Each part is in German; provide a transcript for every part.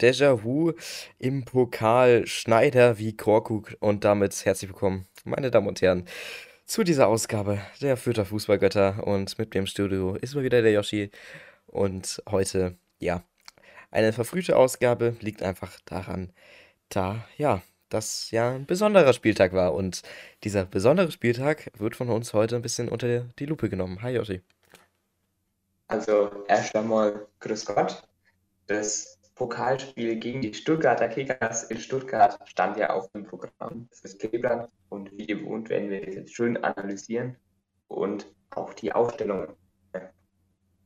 Déjà-vu im Pokal Schneider wie Korkut und damit herzlich willkommen, meine Damen und Herren, zu dieser Ausgabe der Fürther Fußballgötter und mit mir im Studio ist mal wieder der Yoshi und heute, ja, eine verfrühte Ausgabe liegt einfach daran, da, ja, das ja ein besonderer Spieltag war und dieser besondere Spieltag wird von uns heute ein bisschen unter die Lupe genommen. Hi Yoshi. Also erst einmal Grüß Gott. Das Pokalspiel gegen die Stuttgarter Kickers in Stuttgart stand ja auf dem Programm fürs Kleeblatt und wie gewohnt werden wir das jetzt schön analysieren und auch die Aufstellung äh,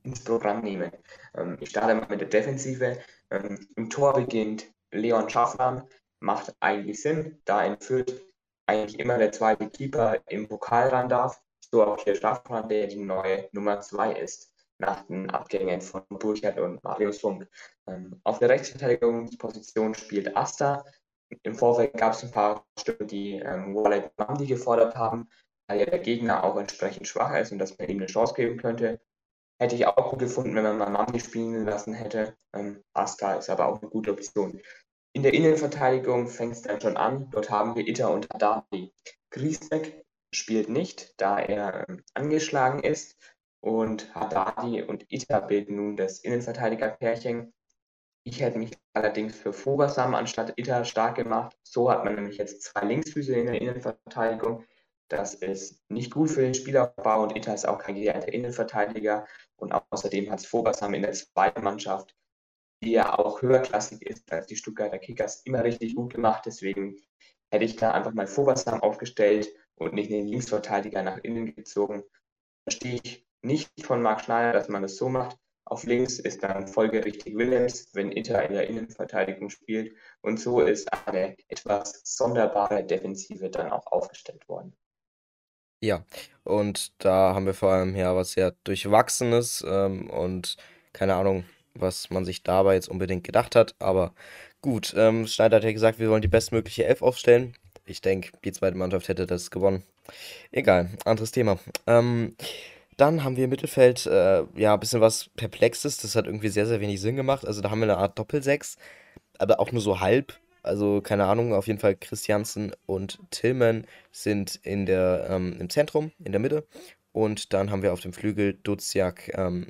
ins Programm nehmen. Ähm, ich starte mal mit der Defensive. Ähm, Im Tor beginnt Leon Schaffran, macht eigentlich Sinn, da in Fürth eigentlich immer der zweite Keeper im Pokal ran darf. So auch hier Schaffran, der die neue Nummer 2 ist nach den Abgängen von Burchard und Marius Funk. Ähm, auf der Rechtsverteidigungsposition spielt Asta. Im Vorfeld gab es ein paar Stimmen, die ähm, Wallet Mandi gefordert haben, weil ja der Gegner auch entsprechend schwach ist und dass man ihm eine Chance geben könnte. Hätte ich auch gut gefunden, wenn man mal Mandi spielen lassen hätte. Ähm, Asta ist aber auch eine gute Option. In der Innenverteidigung fängt es dann schon an. Dort haben wir Itter und Haddadi. Griesbeck spielt nicht, da er ähm, angeschlagen ist und Haddadi und Ita bilden nun das Innenverteidigerpärchen. Ich hätte mich allerdings für Fogasam anstatt Ita stark gemacht. So hat man nämlich jetzt zwei Linksfüße in der Innenverteidigung. Das ist nicht gut für den Spielaufbau und Ita ist auch kein gelernter Innenverteidiger. Und außerdem hat es Fogasam in der zweiten Mannschaft, die ja auch höherklassig ist als die Stuttgarter Kickers, immer richtig gut gemacht. Deswegen hätte ich da einfach mal Fogasam aufgestellt und nicht den Linksverteidiger nach innen gezogen. Verstehe ich nicht von Marc Schneider, dass man das so macht. Auf links ist dann folgerichtig Willems, wenn Inter in der Innenverteidigung spielt. Und so ist eine etwas sonderbare Defensive dann auch aufgestellt worden. Ja, und da haben wir vor allem ja was sehr Durchwachsenes ähm, und keine Ahnung, was man sich dabei jetzt unbedingt gedacht hat. Aber gut, ähm, Schneider hat ja gesagt, wir wollen die bestmögliche Elf aufstellen. Ich denke, die zweite Mannschaft hätte das gewonnen. Egal, anderes Thema. Ähm, dann haben wir im Mittelfeld äh, ja ein bisschen was Perplexes. Das hat irgendwie sehr, sehr wenig Sinn gemacht. Also da haben wir eine Art Doppelsechs, aber auch nur so halb. Also keine Ahnung, auf jeden Fall Christiansen und Tillman sind in der, ähm, im Zentrum, in der Mitte. Und dann haben wir auf dem Flügel Duziak ähm,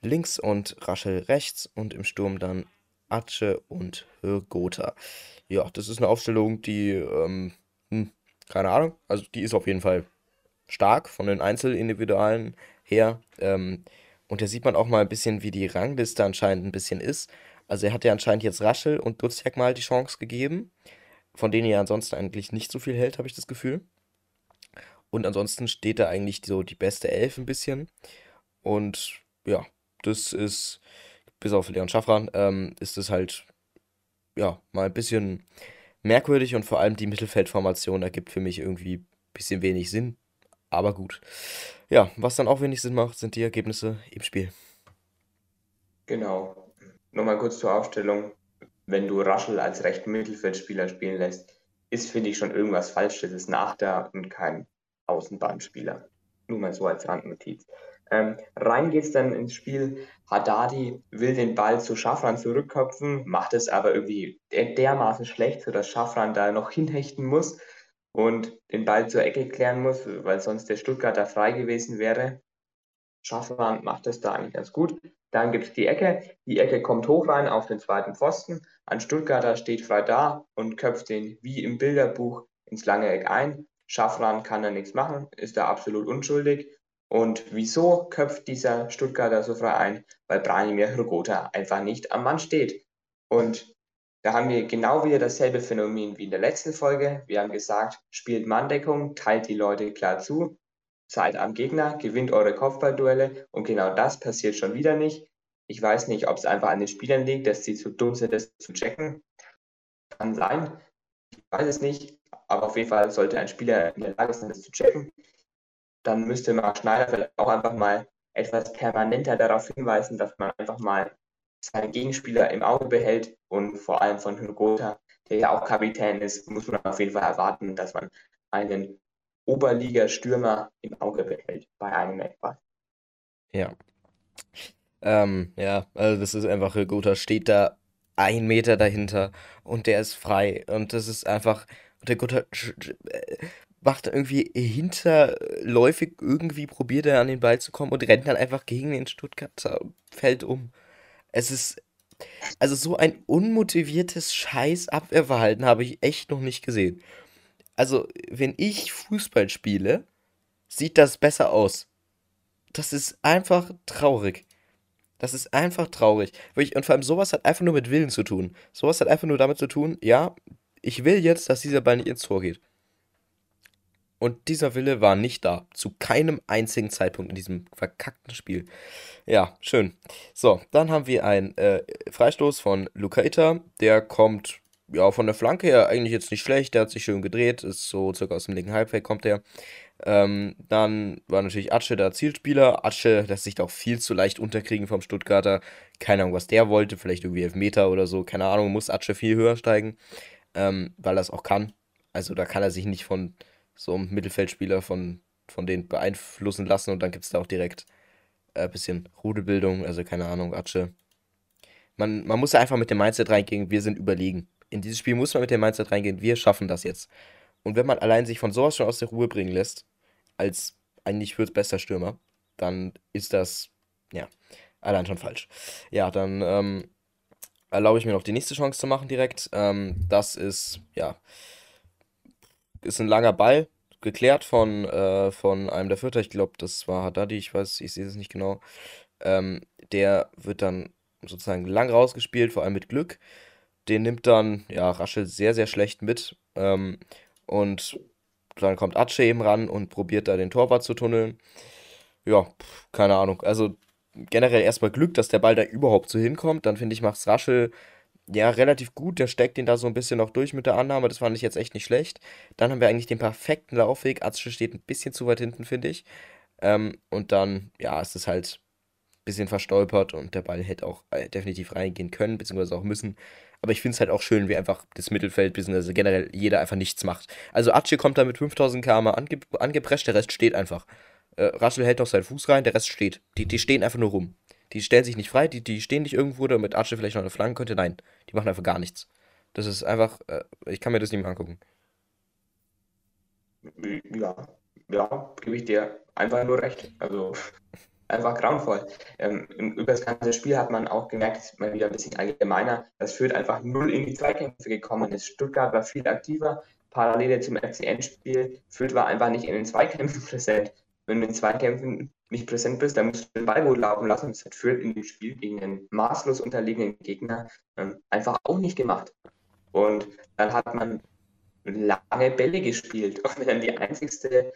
links und Raschel rechts und im Sturm dann Atsche und Gotha. Ja, das ist eine Aufstellung, die, ähm, hm, keine Ahnung, also die ist auf jeden Fall stark von den Einzelindividualen her. Ähm, und da sieht man auch mal ein bisschen, wie die Rangliste anscheinend ein bisschen ist. Also er hat ja anscheinend jetzt Raschel und Dutzjak mal die Chance gegeben, von denen er ansonsten eigentlich nicht so viel hält, habe ich das Gefühl. Und ansonsten steht da eigentlich so die beste Elf ein bisschen. Und ja, das ist, bis auf Leon Schaffran, ähm, ist es halt, ja, mal ein bisschen merkwürdig und vor allem die Mittelfeldformation ergibt für mich irgendwie ein bisschen wenig Sinn. Aber gut. Ja, was dann auch wenig Sinn macht, sind die Ergebnisse im Spiel. Genau. Nochmal kurz zur Aufstellung. Wenn du Raschel als rechten Mittelfeldspieler spielen lässt, ist, finde ich, schon irgendwas falsch. Das ist ein Achter und kein Außenbahnspieler. Nur mal so als Randnotiz. Ähm, rein geht es dann ins Spiel. Haddadi will den Ball zu Schaffran zurückköpfen, macht es aber irgendwie dermaßen schlecht, sodass Schaffran da noch hinhechten muss und den Ball zur Ecke klären muss, weil sonst der Stuttgarter frei gewesen wäre. Schaffran macht das da eigentlich ganz gut. Dann gibt es die Ecke. Die Ecke kommt hoch rein auf den zweiten Pfosten. Ein Stuttgarter steht frei da und köpft den wie im Bilderbuch ins lange Eck ein. Schaffran kann da nichts machen, ist da absolut unschuldig. Und wieso köpft dieser Stuttgarter so frei ein? Weil Branimir Hrgota einfach nicht am Mann steht. Und da haben wir genau wieder dasselbe Phänomen wie in der letzten Folge. Wir haben gesagt, spielt Manndeckung, teilt die Leute klar zu, seid am Gegner, gewinnt eure Kopfballduelle und genau das passiert schon wieder nicht. Ich weiß nicht, ob es einfach an den Spielern liegt, dass sie zu dumm sind, das zu checken. Kann sein. Ich weiß es nicht. Aber auf jeden Fall sollte ein Spieler in der Lage sein, das zu checken. Dann müsste Marc Schneider vielleicht auch einfach mal etwas permanenter darauf hinweisen, dass man einfach mal seinen Gegenspieler im Auge behält und vor allem von Hygota, der ja auch Kapitän ist, muss man auf jeden Fall erwarten, dass man einen Oberliga-Stürmer im Auge behält bei einem Eckball. Ja. Ähm, ja, also das ist einfach, Hygota steht da ein Meter dahinter und der ist frei. Und das ist einfach, der Gutter äh, macht irgendwie hinterläufig irgendwie, probiert er an den Ball zu kommen und rennt dann einfach gegen den Stuttgarter Feld um. Es ist, also so ein unmotiviertes Scheiß-Abwehrverhalten habe ich echt noch nicht gesehen. Also, wenn ich Fußball spiele, sieht das besser aus. Das ist einfach traurig. Das ist einfach traurig. Und vor allem sowas hat einfach nur mit Willen zu tun. Sowas hat einfach nur damit zu tun, ja, ich will jetzt, dass dieser Ball nicht ins Tor geht. Und dieser Wille war nicht da. Zu keinem einzigen Zeitpunkt in diesem verkackten Spiel. Ja, schön. So, dann haben wir einen äh, Freistoß von Lukaita. Der kommt ja von der Flanke her eigentlich jetzt nicht schlecht. Der hat sich schön gedreht. Ist so circa aus dem linken Halbfeld kommt der. Ähm, dann war natürlich Atsche der Zielspieler. Atsche lässt sich da auch viel zu leicht unterkriegen vom Stuttgarter. Keine Ahnung, was der wollte. Vielleicht irgendwie Elfmeter oder so. Keine Ahnung, muss Atsche viel höher steigen, ähm, weil er es auch kann. Also da kann er sich nicht von so Mittelfeldspieler von, von denen beeinflussen lassen und dann gibt es da auch direkt ein äh, bisschen Rudelbildung. Also keine Ahnung, Atsche. Man, man muss ja einfach mit dem Mindset reingehen, wir sind überlegen. In dieses Spiel muss man mit dem Mindset reingehen, wir schaffen das jetzt. Und wenn man allein sich von sowas schon aus der Ruhe bringen lässt, als eigentlich wird bester Stürmer, dann ist das, ja, allein schon falsch. Ja, dann ähm, erlaube ich mir noch die nächste Chance zu machen direkt. Ähm, das ist, ja, ist ein langer Ball, geklärt von, äh, von einem der Vierter. Ich glaube, das war Haddadi, ich weiß, ich sehe es nicht genau. Ähm, der wird dann sozusagen lang rausgespielt, vor allem mit Glück. Den nimmt dann, ja, Raschel sehr, sehr schlecht mit. Ähm, und dann kommt Atsche eben ran und probiert da den Torwart zu tunneln. Ja, keine Ahnung. Also generell erstmal Glück, dass der Ball da überhaupt so hinkommt. Dann finde ich, macht es Raschel ja relativ gut. Der steckt ihn da so ein bisschen noch durch mit der Annahme. Das fand ich jetzt echt nicht schlecht. Dann haben wir eigentlich den perfekten Laufweg. Atsche steht ein bisschen zu weit hinten, finde ich. Ähm, und dann, ja, ist es halt ein bisschen verstolpert und der Ball hätte auch äh, definitiv reingehen können, beziehungsweise auch müssen. Aber ich finde es halt auch schön, wie einfach das Mittelfeld, beziehungsweise generell jeder einfach nichts macht. Also Atsche kommt da mit 5000 km ange angeprescht, der Rest steht einfach. Äh, Raschel hält noch seinen Fuß rein, der Rest steht. Die, die stehen einfach nur rum. Die stellen sich nicht frei, die, die stehen nicht irgendwo, damit Atsche vielleicht noch eine Flanke könnte. Nein, die machen einfach gar nichts. Das ist einfach, äh, ich kann mir das nicht mehr angucken. Ja, ja, gebe ich dir einfach nur recht. Also einfach grauenvoll. Ähm, über das ganze Spiel hat man auch gemerkt, mal wieder ein bisschen allgemeiner, dass Fürth einfach null in die Zweikämpfe gekommen ist. Stuttgart war viel aktiver, parallel zum FCN-Spiel. Fürth war einfach nicht in den Zweikämpfen präsent. Wenn du in Zweikämpfen nicht präsent bist, dann musst du den Ball gut laufen lassen. Das hat Fürth in dem Spiel gegen einen maßlos unterlegenen Gegner ähm, einfach auch nicht gemacht. Und dann hat man lange Bälle gespielt. Und dann die einzigste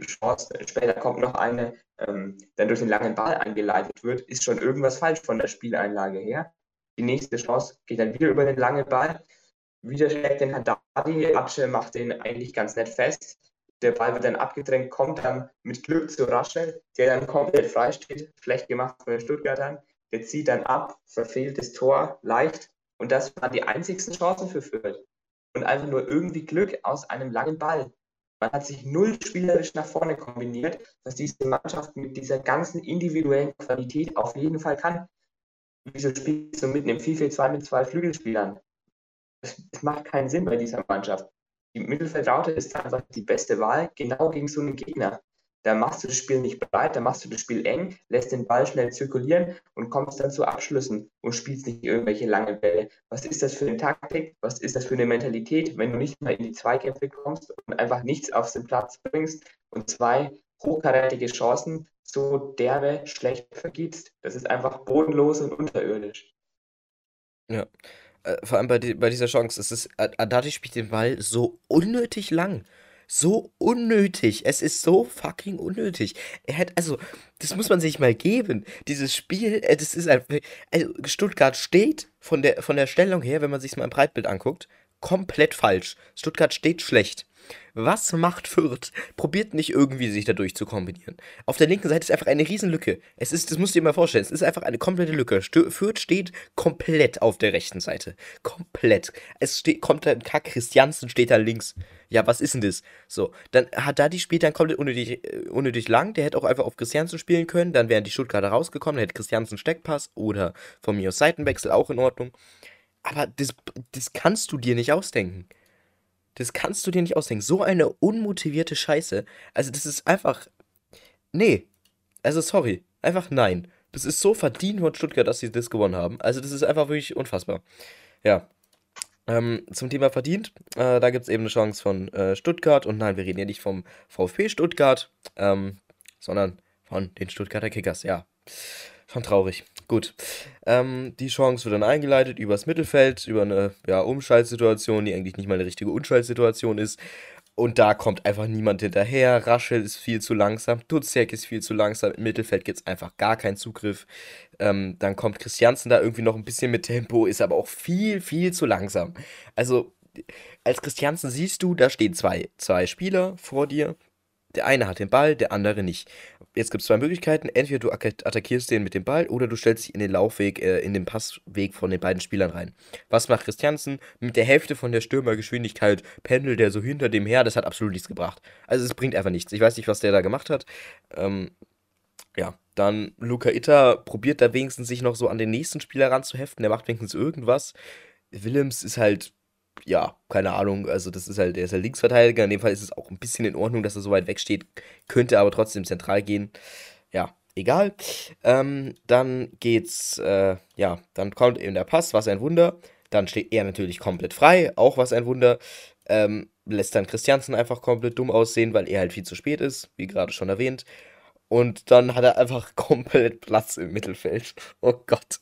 Chance, später kommt noch eine, ähm, dann durch den langen Ball eingeleitet wird, ist schon irgendwas falsch von der Spieleinlage her. Die nächste Chance geht dann wieder über den langen Ball. Wieder schlägt den Haddadi, Atsche macht den eigentlich ganz nett fest. Der Ball wird dann abgedrängt, kommt dann mit Glück zu Raschel, der dann komplett frei steht, schlecht gemacht von den Stuttgartern. Der zieht dann ab, verfehlt das Tor leicht. Und das waren die einzigsten Chancen für Fürth. Und einfach nur irgendwie Glück aus einem langen Ball. Man hat sich null spielerisch nach vorne kombiniert, was diese Mannschaft mit dieser ganzen individuellen Qualität auf jeden Fall kann. Wieso spielst du mitten im 4-4-2 mit zwei Flügelspielern? Es macht keinen Sinn bei dieser Mannschaft. Die Mittelfeldraute ist einfach die beste Wahl, genau gegen so einen Gegner da machst du das Spiel nicht breit, da machst du das Spiel eng, lässt den Ball schnell zirkulieren und kommst dann zu Abschlüssen und spielst nicht irgendwelche lange Bälle. Was ist das für eine Taktik? Was ist das für eine Mentalität, wenn du nicht mal in die Zweikämpfe kommst und einfach nichts auf den Platz bringst und zwei hochkarätige Chancen so derbe schlecht vergibst? Das ist einfach bodenlos und unterirdisch. Ja. Äh, vor allem bei, die, bei dieser Chance, es ist, Adati spielt den Ball so unnötig lang so unnötig. Es ist so fucking unnötig. Er hat, also, das muss man sich mal geben. Dieses Spiel, äh, das ist einfach. Also Stuttgart steht von der, von der Stellung her, wenn man sich mal im Breitbild anguckt, komplett falsch. Stuttgart steht schlecht. Was macht Fürth? Probiert nicht irgendwie sich dadurch zu kombinieren. Auf der linken Seite ist einfach eine Riesenlücke. Es ist, das musst du dir mal vorstellen, es ist einfach eine komplette Lücke. Fürth steht komplett auf der rechten Seite. Komplett. Es steht, kommt da ein Kack, Christiansen steht da links. Ja, was ist denn das? So, dann hat da die spielt dann komplett unnötig, äh, unnötig lang. Der hätte auch einfach auf Christiansen spielen können. Dann wären die Stuttgarter rausgekommen, dann hätte Christiansen Steckpass oder von mir aus Seitenwechsel auch in Ordnung. Aber das, das kannst du dir nicht ausdenken. Das kannst du dir nicht ausdenken. So eine unmotivierte Scheiße. Also, das ist einfach. Nee. Also, sorry. Einfach nein. Das ist so verdient von Stuttgart, dass sie das gewonnen haben. Also, das ist einfach wirklich unfassbar. Ja. Ähm, zum Thema verdient. Äh, da gibt es eben eine Chance von äh, Stuttgart. Und nein, wir reden ja nicht vom VfB Stuttgart, ähm, sondern von den Stuttgarter Kickers. Ja. Schon traurig. Gut. Ähm, die Chance wird dann eingeleitet übers Mittelfeld, über eine ja, Umschaltsituation, die eigentlich nicht mal eine richtige Umschaltsituation ist. Und da kommt einfach niemand hinterher. Raschel ist viel zu langsam. Duziak ist viel zu langsam. Im Mittelfeld gibt es einfach gar keinen Zugriff. Ähm, dann kommt Christiansen da irgendwie noch ein bisschen mit Tempo, ist aber auch viel, viel zu langsam. Also, als Christiansen siehst du, da stehen zwei, zwei Spieler vor dir. Der eine hat den Ball, der andere nicht. Jetzt gibt es zwei Möglichkeiten. Entweder du attackierst den mit dem Ball oder du stellst dich in den Laufweg, äh, in den Passweg von den beiden Spielern rein. Was macht Christiansen? Mit der Hälfte von der Stürmergeschwindigkeit pendelt der so hinter dem her. Das hat absolut nichts gebracht. Also es bringt einfach nichts. Ich weiß nicht, was der da gemacht hat. Ähm, ja, dann Luca Itter probiert da wenigstens sich noch so an den nächsten Spieler ranzuheften. Der macht wenigstens irgendwas. Willems ist halt ja, keine Ahnung, also das ist halt, der ist halt Linksverteidiger. In dem Fall ist es auch ein bisschen in Ordnung, dass er so weit weg steht, könnte aber trotzdem zentral gehen. Ja, egal. Ähm, dann geht's, äh, ja, dann kommt eben der Pass, was ein Wunder. Dann steht er natürlich komplett frei, auch was ein Wunder. Ähm, lässt dann Christiansen einfach komplett dumm aussehen, weil er halt viel zu spät ist, wie gerade schon erwähnt. Und dann hat er einfach komplett Platz im Mittelfeld. Oh Gott.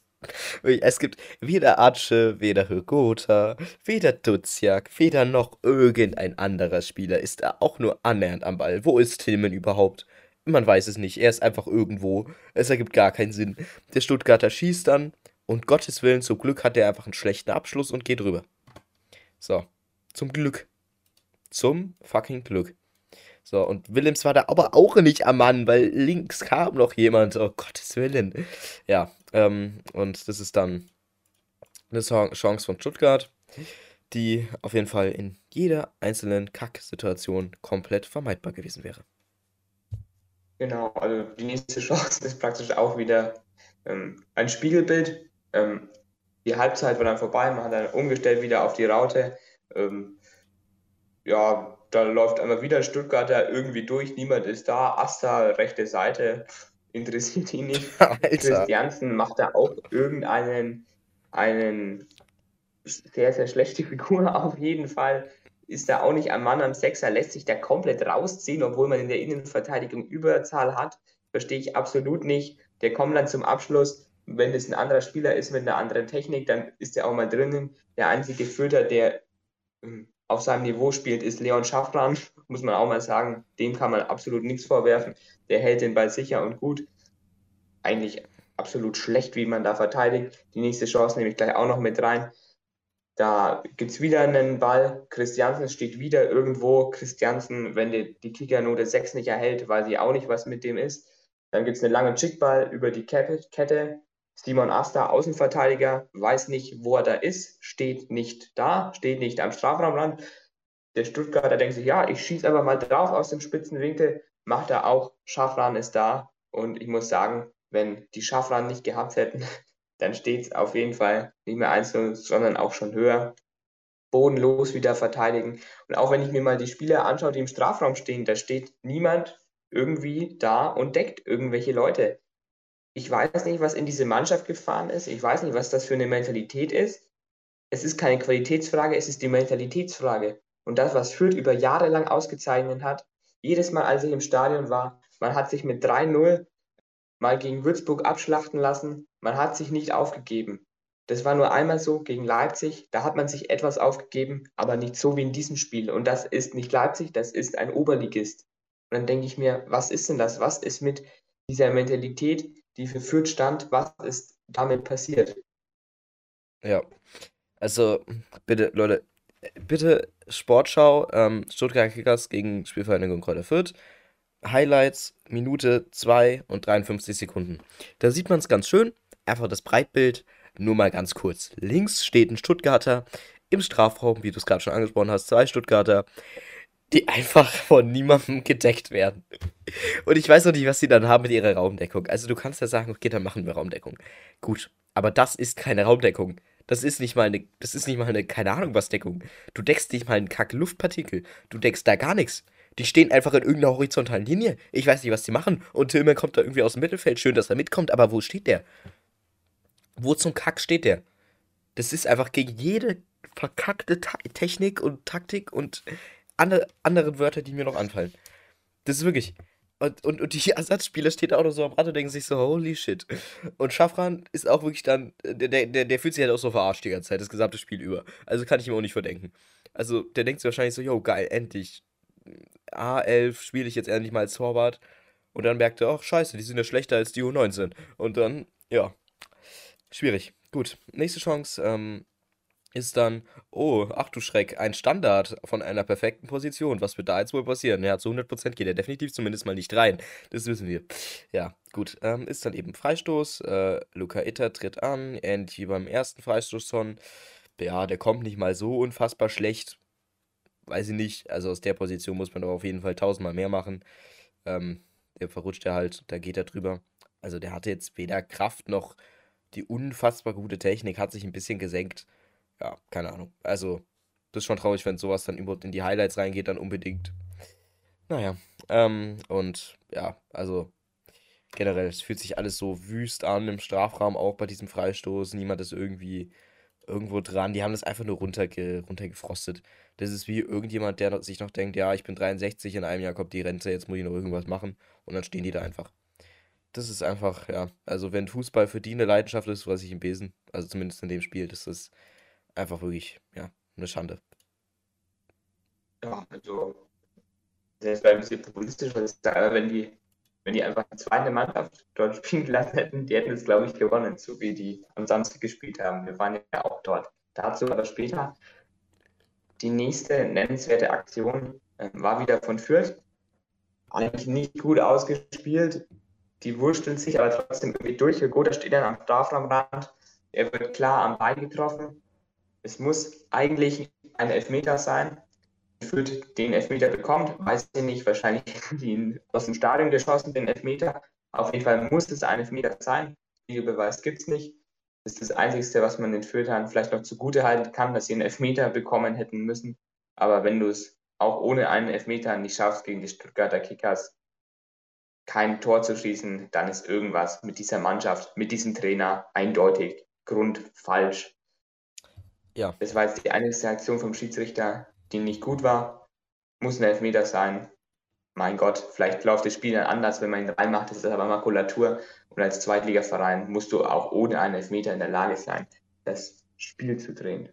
Es gibt weder Atsche, weder Hygota, weder Duziak, weder noch irgendein anderer Spieler ist er auch nur annähernd am Ball. Wo ist Tillman überhaupt? Man weiß es nicht. Er ist einfach irgendwo. Es ergibt gar keinen Sinn. Der Stuttgarter schießt dann und Gottes Willen, zum Glück hat er einfach einen schlechten Abschluss und geht rüber. So. Zum Glück. Zum fucking Glück. So, und Willems war da aber auch nicht am Mann, weil links kam noch jemand. Oh Gottes Willen. Ja, ähm, und das ist dann eine Chance von Stuttgart, die auf jeden Fall in jeder einzelnen Kack-Situation komplett vermeidbar gewesen wäre. Genau, also die nächste Chance ist praktisch auch wieder ähm, ein Spiegelbild. Ähm, die Halbzeit war dann vorbei, man hat dann umgestellt wieder auf die Raute. Ähm, ja, da läuft einmal wieder Stuttgarter irgendwie durch, niemand ist da. Asta, rechte Seite, interessiert ihn nicht. Alter. Christiansen macht da auch irgendeinen einen sehr, sehr schlechte Figur auf jeden Fall. Ist da auch nicht ein Mann am Sechser, lässt sich da komplett rausziehen, obwohl man in der Innenverteidigung Überzahl hat. Verstehe ich absolut nicht. Der kommt dann zum Abschluss. Wenn es ein anderer Spieler ist mit einer anderen Technik, dann ist er auch mal drinnen. Der einzige Fütter, der hm, auf seinem Niveau spielt, ist Leon Schaffran, muss man auch mal sagen. Dem kann man absolut nichts vorwerfen. Der hält den Ball sicher und gut. Eigentlich absolut schlecht, wie man da verteidigt. Die nächste Chance nehme ich gleich auch noch mit rein. Da gibt es wieder einen Ball. Christiansen steht wieder irgendwo. Christiansen, wenn die, die Kickernote 6 nicht erhält, weiß ich auch nicht, was mit dem ist. Dann gibt es einen langen Chickball über die Kette. Simon Asta, Außenverteidiger, weiß nicht, wo er da ist, steht nicht da, steht nicht am Strafraumrand. Der Stuttgarter denkt sich, ja, ich schieße aber mal drauf aus dem spitzen Winkel, macht er auch, Schafran ist da. Und ich muss sagen, wenn die Schafran nicht gehabt hätten, dann steht es auf jeden Fall nicht mehr 1 sondern auch schon höher. Bodenlos wieder verteidigen. Und auch wenn ich mir mal die Spieler anschaue, die im Strafraum stehen, da steht niemand irgendwie da und deckt irgendwelche Leute ich weiß nicht, was in diese Mannschaft gefahren ist. Ich weiß nicht, was das für eine Mentalität ist. Es ist keine Qualitätsfrage, es ist die Mentalitätsfrage. Und das, was Fürth über Jahre lang ausgezeichnet hat, jedes Mal, als ich im Stadion war, man hat sich mit 3-0 mal gegen Würzburg abschlachten lassen, man hat sich nicht aufgegeben. Das war nur einmal so gegen Leipzig, da hat man sich etwas aufgegeben, aber nicht so wie in diesem Spiel. Und das ist nicht Leipzig, das ist ein Oberligist. Und dann denke ich mir, was ist denn das? Was ist mit dieser Mentalität, die für Fürth stand, was ist damit passiert? Ja, also bitte, Leute, bitte Sportschau, ähm, Stuttgart Kickers gegen Spielvereinigung Kräuter Fürth. Highlights, Minute 2 und 53 Sekunden. Da sieht man es ganz schön, einfach das Breitbild, nur mal ganz kurz. Links steht ein Stuttgarter im Strafraum, wie du es gerade schon angesprochen hast, zwei Stuttgarter die einfach von niemandem gedeckt werden. Und ich weiß noch nicht, was sie dann haben mit ihrer Raumdeckung. Also du kannst ja sagen, okay, dann machen wir Raumdeckung. Gut, aber das ist keine Raumdeckung. Das ist nicht mal eine, das ist nicht mal eine, keine Ahnung was Deckung. Du deckst nicht mal einen Kack Luftpartikel. Du deckst da gar nichts. Die stehen einfach in irgendeiner horizontalen Linie. Ich weiß nicht, was die machen. Und Tillman kommt da irgendwie aus dem Mittelfeld. Schön, dass er mitkommt, aber wo steht der? Wo zum Kack steht der? Das ist einfach gegen jede verkackte Ta Technik und Taktik und andere, andere Wörter, die mir noch anfallen. Das ist wirklich. Und, und, und die Ersatzspieler stehen auch noch so am Rand und denken sich so, holy shit. Und Schaffran ist auch wirklich dann, der, der, der fühlt sich halt auch so verarscht die ganze Zeit, das gesamte Spiel über. Also kann ich ihm auch nicht verdenken. Also der denkt sich wahrscheinlich so, yo, geil, endlich. A11 spiele ich jetzt endlich mal als Torwart. Und dann merkt er, ach scheiße, die sind ja schlechter als die U19. Und dann, ja, schwierig. Gut, nächste Chance. Ähm, ist dann, oh, ach du Schreck, ein Standard von einer perfekten Position. Was wird da jetzt wohl passieren? Ja, zu 100% geht er definitiv zumindest mal nicht rein. Das wissen wir. Ja, gut. Ähm, ist dann eben Freistoß. Äh, Luca Itter tritt an, ähnlich wie beim ersten Freistoß schon. Ja, der kommt nicht mal so unfassbar schlecht. Weiß ich nicht. Also aus der Position muss man doch auf jeden Fall tausendmal mehr machen. Ähm, der verrutscht er halt, da geht er drüber. Also der hatte jetzt weder Kraft noch die unfassbar gute Technik, hat sich ein bisschen gesenkt ja, keine Ahnung. Also, das ist schon traurig, wenn sowas dann überhaupt in die Highlights reingeht, dann unbedingt. Naja, ähm, und ja, also generell, es fühlt sich alles so wüst an im Strafraum, auch bei diesem Freistoß. Niemand ist irgendwie irgendwo dran. Die haben das einfach nur runterge runtergefrostet. Das ist wie irgendjemand, der sich noch denkt, ja, ich bin 63, in einem Jahr kommt die Rente, jetzt muss ich noch irgendwas machen. Und dann stehen die da einfach. Das ist einfach, ja, also wenn Fußball für die eine Leidenschaft ist, weiß ich im Besen, also zumindest in dem Spiel, das ist einfach wirklich, ja, eine Schande. Ja, also, selbst bei ein bisschen populistisch, was ich sage, wenn die, wenn die einfach eine zweite Mannschaft dort spielen gelassen hätten, die hätten es, glaube ich, gewonnen, so wie die am Samstag gespielt haben. Wir waren ja auch dort. Dazu aber später. Die nächste nennenswerte Aktion äh, war wieder von Fürth. Eigentlich nicht gut ausgespielt. Die wursteln sich aber trotzdem irgendwie durch. Goda steht dann am Strafraumrand. Er wird klar am Bein getroffen es muss eigentlich ein Elfmeter sein. Fürth den Elfmeter bekommt, weiß ich nicht, wahrscheinlich ihn aus dem Stadion geschossen, den Elfmeter. Auf jeden Fall muss es ein Elfmeter sein. Videobeweis gibt es nicht. Das ist das Einzige, was man den Fürthern vielleicht noch zugute halten kann, dass sie einen Elfmeter bekommen hätten müssen. Aber wenn du es auch ohne einen Elfmeter nicht schaffst, gegen die Stuttgarter Kickers kein Tor zu schießen, dann ist irgendwas mit dieser Mannschaft, mit diesem Trainer eindeutig grundfalsch. Ja. Das war jetzt die einzige Aktion vom Schiedsrichter, die nicht gut war. Muss ein Elfmeter sein. Mein Gott, vielleicht läuft das Spiel dann anders, wenn man ihn reinmacht. Das ist aber Makulatur. Und als Zweitligaverein musst du auch ohne einen Elfmeter in der Lage sein, das Spiel zu drehen.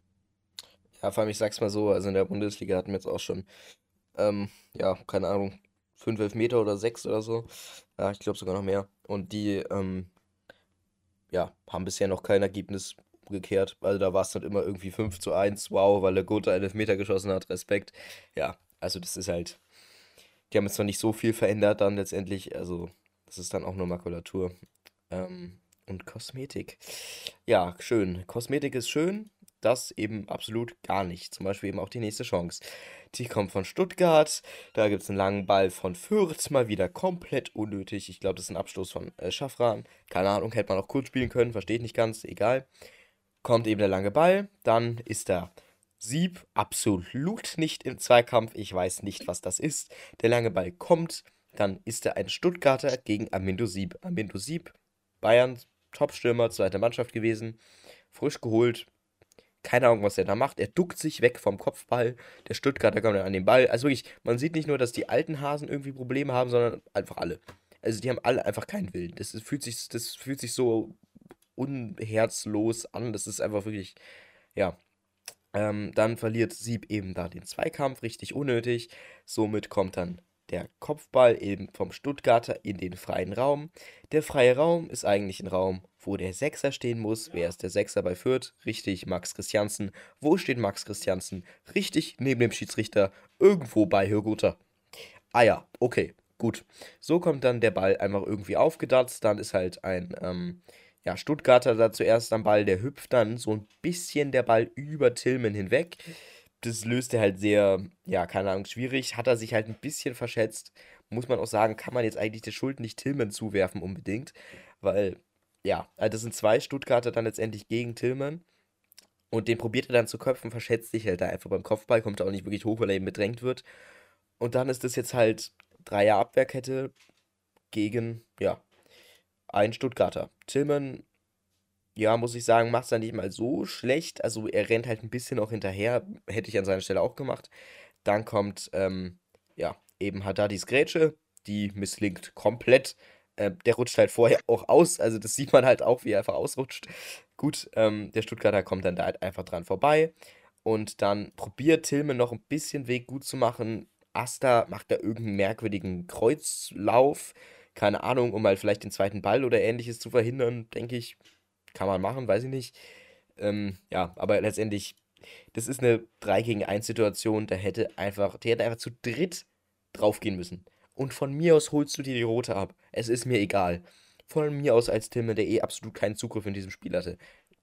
Ja, vor allem, ich sag's mal so, also in der Bundesliga hatten wir jetzt auch schon, ähm, ja, keine Ahnung, fünf Elfmeter oder sechs oder so. Ja, ich glaube sogar noch mehr. Und die, ähm, ja, haben bisher noch kein Ergebnis umgekehrt. Also da war es dann immer irgendwie 5 zu 1. Wow, weil der Gotha einen Elfmeter geschossen hat. Respekt. Ja, also das ist halt. Die haben jetzt noch nicht so viel verändert dann letztendlich. Also das ist dann auch nur Makulatur. Ähm, und Kosmetik. Ja, schön. Kosmetik ist schön. Das eben absolut gar nicht. Zum Beispiel eben auch die nächste Chance. Die kommt von Stuttgart. Da gibt es einen langen Ball von Fürth. Mal wieder komplett unnötig. Ich glaube, das ist ein Abstoß von äh, Schaffran. Keine Ahnung, hätte man auch kurz spielen können. Verstehe ich nicht ganz. Egal kommt eben der lange Ball, dann ist der Sieb absolut nicht im Zweikampf. Ich weiß nicht, was das ist. Der lange Ball kommt, dann ist er ein Stuttgarter gegen Amindo Sieb. Amindo Sieb, Bayern, Topstürmer, zweite Mannschaft gewesen, frisch geholt. Keine Ahnung, was er da macht. Er duckt sich weg vom Kopfball. Der Stuttgarter kommt dann an den Ball. Also wirklich, man sieht nicht nur, dass die alten Hasen irgendwie Probleme haben, sondern einfach alle. Also die haben alle einfach keinen Willen. Das, fühlt, sich, das fühlt sich so unherzlos an. Das ist einfach wirklich, ja. Ähm, dann verliert Sieb eben da den Zweikampf, richtig unnötig. Somit kommt dann der Kopfball eben vom Stuttgarter in den freien Raum. Der freie Raum ist eigentlich ein Raum, wo der Sechser stehen muss. Wer ist der Sechser bei Fürth? Richtig, Max Christiansen. Wo steht Max Christiansen? Richtig, neben dem Schiedsrichter, irgendwo bei Hürguter. Ah ja, okay, gut. So kommt dann der Ball einfach irgendwie aufgedatzt. Dann ist halt ein, ähm, ja, Stuttgarter da zuerst am Ball, der hüpft dann so ein bisschen der Ball über Tillman hinweg. Das löst er halt sehr, ja, keine Ahnung, schwierig. Hat er sich halt ein bisschen verschätzt. Muss man auch sagen, kann man jetzt eigentlich die Schuld nicht Tillman zuwerfen unbedingt. Weil, ja, also das sind zwei Stuttgarter dann letztendlich gegen Tillman. Und den probiert er dann zu köpfen, verschätzt sich halt da einfach beim Kopfball, kommt auch nicht wirklich hoch, weil er eben bedrängt wird. Und dann ist das jetzt halt Dreier Abwehrkette gegen, ja, ein Stuttgarter. Tillmann, ja, muss ich sagen, macht es dann nicht mal so schlecht. Also er rennt halt ein bisschen auch hinterher, hätte ich an seiner Stelle auch gemacht. Dann kommt, ähm, ja, eben Haddadis Grätsche, die misslingt komplett. Äh, der rutscht halt vorher auch aus, also das sieht man halt auch, wie er einfach ausrutscht. Gut, ähm, der Stuttgarter kommt dann da halt einfach dran vorbei. Und dann probiert Tillmann noch ein bisschen Weg gut zu machen. Asta macht da irgendeinen merkwürdigen Kreuzlauf. Keine Ahnung, um halt vielleicht den zweiten Ball oder ähnliches zu verhindern, denke ich. Kann man machen, weiß ich nicht. Ähm, ja, aber letztendlich, das ist eine 3 gegen 1 Situation. Da hätte einfach, der hätte einfach zu dritt draufgehen müssen. Und von mir aus holst du dir die rote ab. Es ist mir egal. Von mir aus als Timme, der eh absolut keinen Zugriff in diesem Spiel hatte.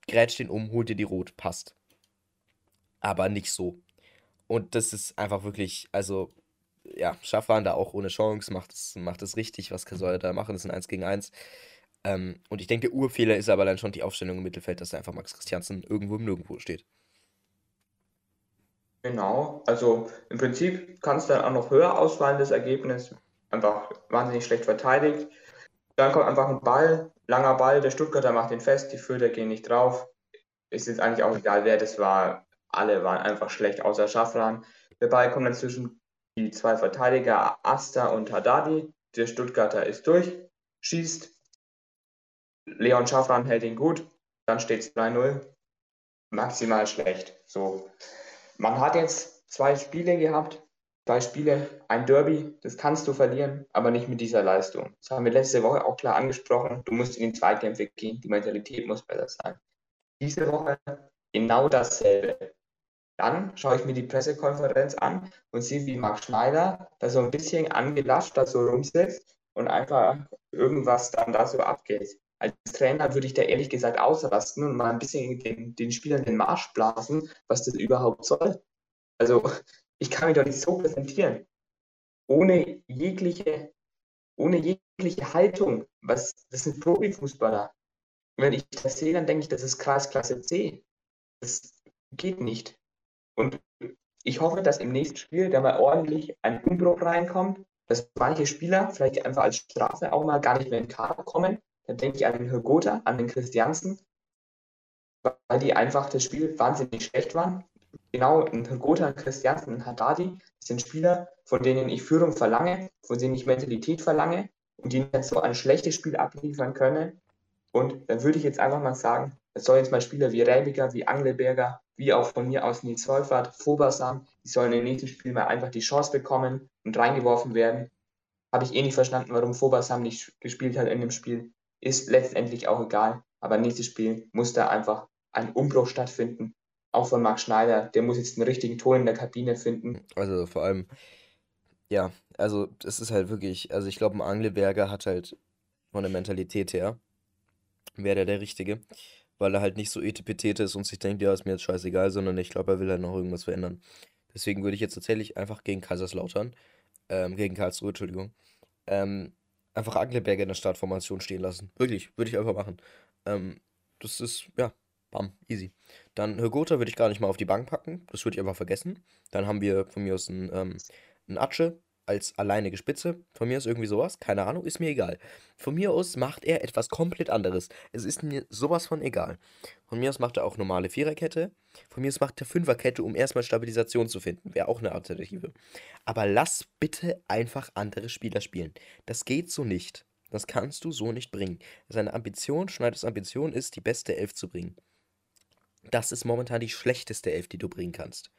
Grätsch den um, hol dir die rot, passt. Aber nicht so. Und das ist einfach wirklich, also, ja, Schaffwan da auch ohne Chance, macht es, macht richtig, was soll er da machen, das ist ein 1 gegen 1. Ähm, und ich denke, der Urfehler ist aber dann schon die Aufstellung im Mittelfeld, dass da einfach Max Christiansen irgendwo im Nirgendwo steht. Genau, also im Prinzip kann es dann auch noch höher ausfallen, das Ergebnis. Einfach wahnsinnig schlecht verteidigt. Dann kommt einfach ein Ball, langer Ball, der Stuttgarter macht den fest, die Fürther gehen nicht drauf. Ist jetzt eigentlich auch egal, wer das war. Alle waren einfach schlecht, außer Schaffran. Der Ball kommt dann zwischen die zwei Verteidiger, Asta und Haddadi. Der Stuttgarter ist durch, schießt. Leon Schaffran hält ihn gut. Dann steht es 3-0. Maximal schlecht. So. Man hat jetzt zwei Spiele gehabt, zwei Spiele, ein Derby, das kannst du verlieren, aber nicht mit dieser Leistung. Das haben wir letzte Woche auch klar angesprochen. Du musst in die Zweikämpfe gehen, die Mentalität muss besser sein. Diese Woche genau dasselbe. Dann schaue ich mir die Pressekonferenz an und sehe, wie Marc Schneider da so ein bisschen angelascht da so rumsitzt und einfach irgendwas dann da so abgeht. Als Trainer würde ich da ehrlich gesagt ausrasten und mal ein bisschen den, den Spielern den Marsch blasen, was das überhaupt soll. Also ich kann mich doch nicht so präsentieren. Ohne jegliche, ohne jegliche Haltung. Was, das sind Profifußballer. Wenn ich das sehe, dann denke ich, das ist Kreisklasse C. Das geht nicht. Und ich hoffe, dass im nächsten Spiel da mal ordentlich ein Umbruch reinkommt, dass manche Spieler vielleicht einfach als Strafe auch mal gar nicht mehr in den Kader kommen. Da denke ich an den Hörgotha, an den Christiansen, weil die einfach das Spiel wahnsinnig schlecht waren genau, ein Gotha, Christiansen und Haddadi sind Spieler, von denen ich Führung verlange, von denen ich Mentalität verlange und die jetzt so ein schlechtes Spiel abliefern können. Und dann würde ich jetzt einfach mal sagen, es sollen jetzt mal Spieler wie Rebiger, wie Angleberger, wie auch von mir aus Nils Wolfert, Fobersam, die sollen im nächsten Spiel mal einfach die Chance bekommen und reingeworfen werden. Habe ich eh nicht verstanden, warum Fobersam nicht gespielt hat in dem Spiel. Ist letztendlich auch egal. Aber nächstes Spiel muss da einfach ein Umbruch stattfinden auch von Marc Schneider, der muss jetzt einen richtigen Ton in der Kabine finden. Also vor allem, ja, also es ist halt wirklich, also ich glaube, ein Angleberger hat halt von der Mentalität her, wäre der der Richtige, weil er halt nicht so etipetete ist und sich denkt, ja, ist mir jetzt scheißegal, sondern ich glaube, er will halt noch irgendwas verändern. Deswegen würde ich jetzt tatsächlich einfach gegen Kaiserslautern, ähm, gegen Karlsruhe, Entschuldigung, ähm, einfach Angleberger in der Startformation stehen lassen. Wirklich, würde ich einfach machen. Ähm, das ist, ja, Bam, easy. Dann Hörgotha würde ich gar nicht mal auf die Bank packen. Das würde ich einfach vergessen. Dann haben wir von mir aus einen, ähm, einen Atsche als alleinige Spitze. Von mir aus irgendwie sowas. Keine Ahnung, ist mir egal. Von mir aus macht er etwas komplett anderes. Es ist mir sowas von egal. Von mir aus macht er auch normale Viererkette. Von mir aus macht er Fünferkette, um erstmal Stabilisation zu finden. Wäre auch eine Alternative. Aber lass bitte einfach andere Spieler spielen. Das geht so nicht. Das kannst du so nicht bringen. Seine Ambition, Schneiders Ambition ist, die beste Elf zu bringen. Das ist momentan die schlechteste Elf, die du bringen kannst.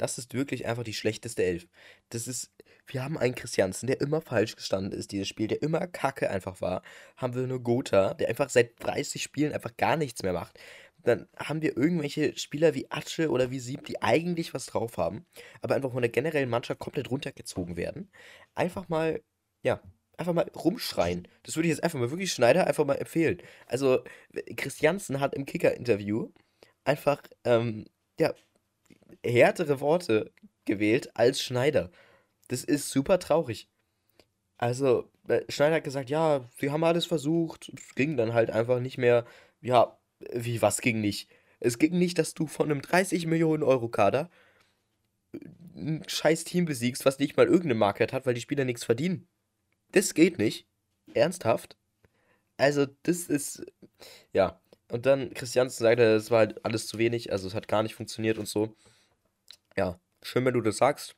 Das ist wirklich einfach die schlechteste Elf. Das ist, wir haben einen Christiansen, der immer falsch gestanden ist, dieses Spiel, der immer kacke einfach war. Haben wir nur Gotha, der einfach seit 30 Spielen einfach gar nichts mehr macht. Dann haben wir irgendwelche Spieler wie Atsche oder wie Sieb, die eigentlich was drauf haben, aber einfach von der generellen Mannschaft komplett runtergezogen werden. Einfach mal, ja, einfach mal rumschreien. Das würde ich jetzt einfach mal wirklich Schneider einfach mal empfehlen. Also, Christiansen hat im Kicker-Interview einfach, ähm, ja, härtere Worte gewählt als Schneider. Das ist super traurig. Also, äh, Schneider hat gesagt, ja, sie haben alles versucht, es ging dann halt einfach nicht mehr. Ja, wie, was ging nicht? Es ging nicht, dass du von einem 30 Millionen Euro Kader ein scheiß Team besiegst, was nicht mal irgendeine Market hat, weil die Spieler nichts verdienen. Das geht nicht. Ernsthaft. Also, das ist. Ja. Und dann Christiansen sagte, es war halt alles zu wenig, also es hat gar nicht funktioniert und so. Ja, schön, wenn du das sagst.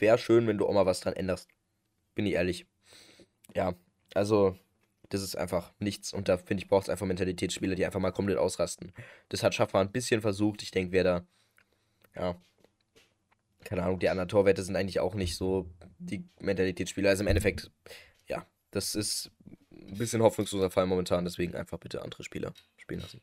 Wäre schön, wenn du auch mal was dran änderst. Bin ich ehrlich. Ja, also, das ist einfach nichts. Und da finde ich, braucht es einfach Mentalitätsspieler, die einfach mal komplett ausrasten. Das hat Schaffner ein bisschen versucht. Ich denke, wer da. Ja. Keine Ahnung, die anderen Torwerte sind eigentlich auch nicht so die Mentalitätsspieler. Also im Endeffekt, ja, das ist ein bisschen hoffnungsloser Fall momentan. Deswegen einfach bitte andere Spieler spielen lassen.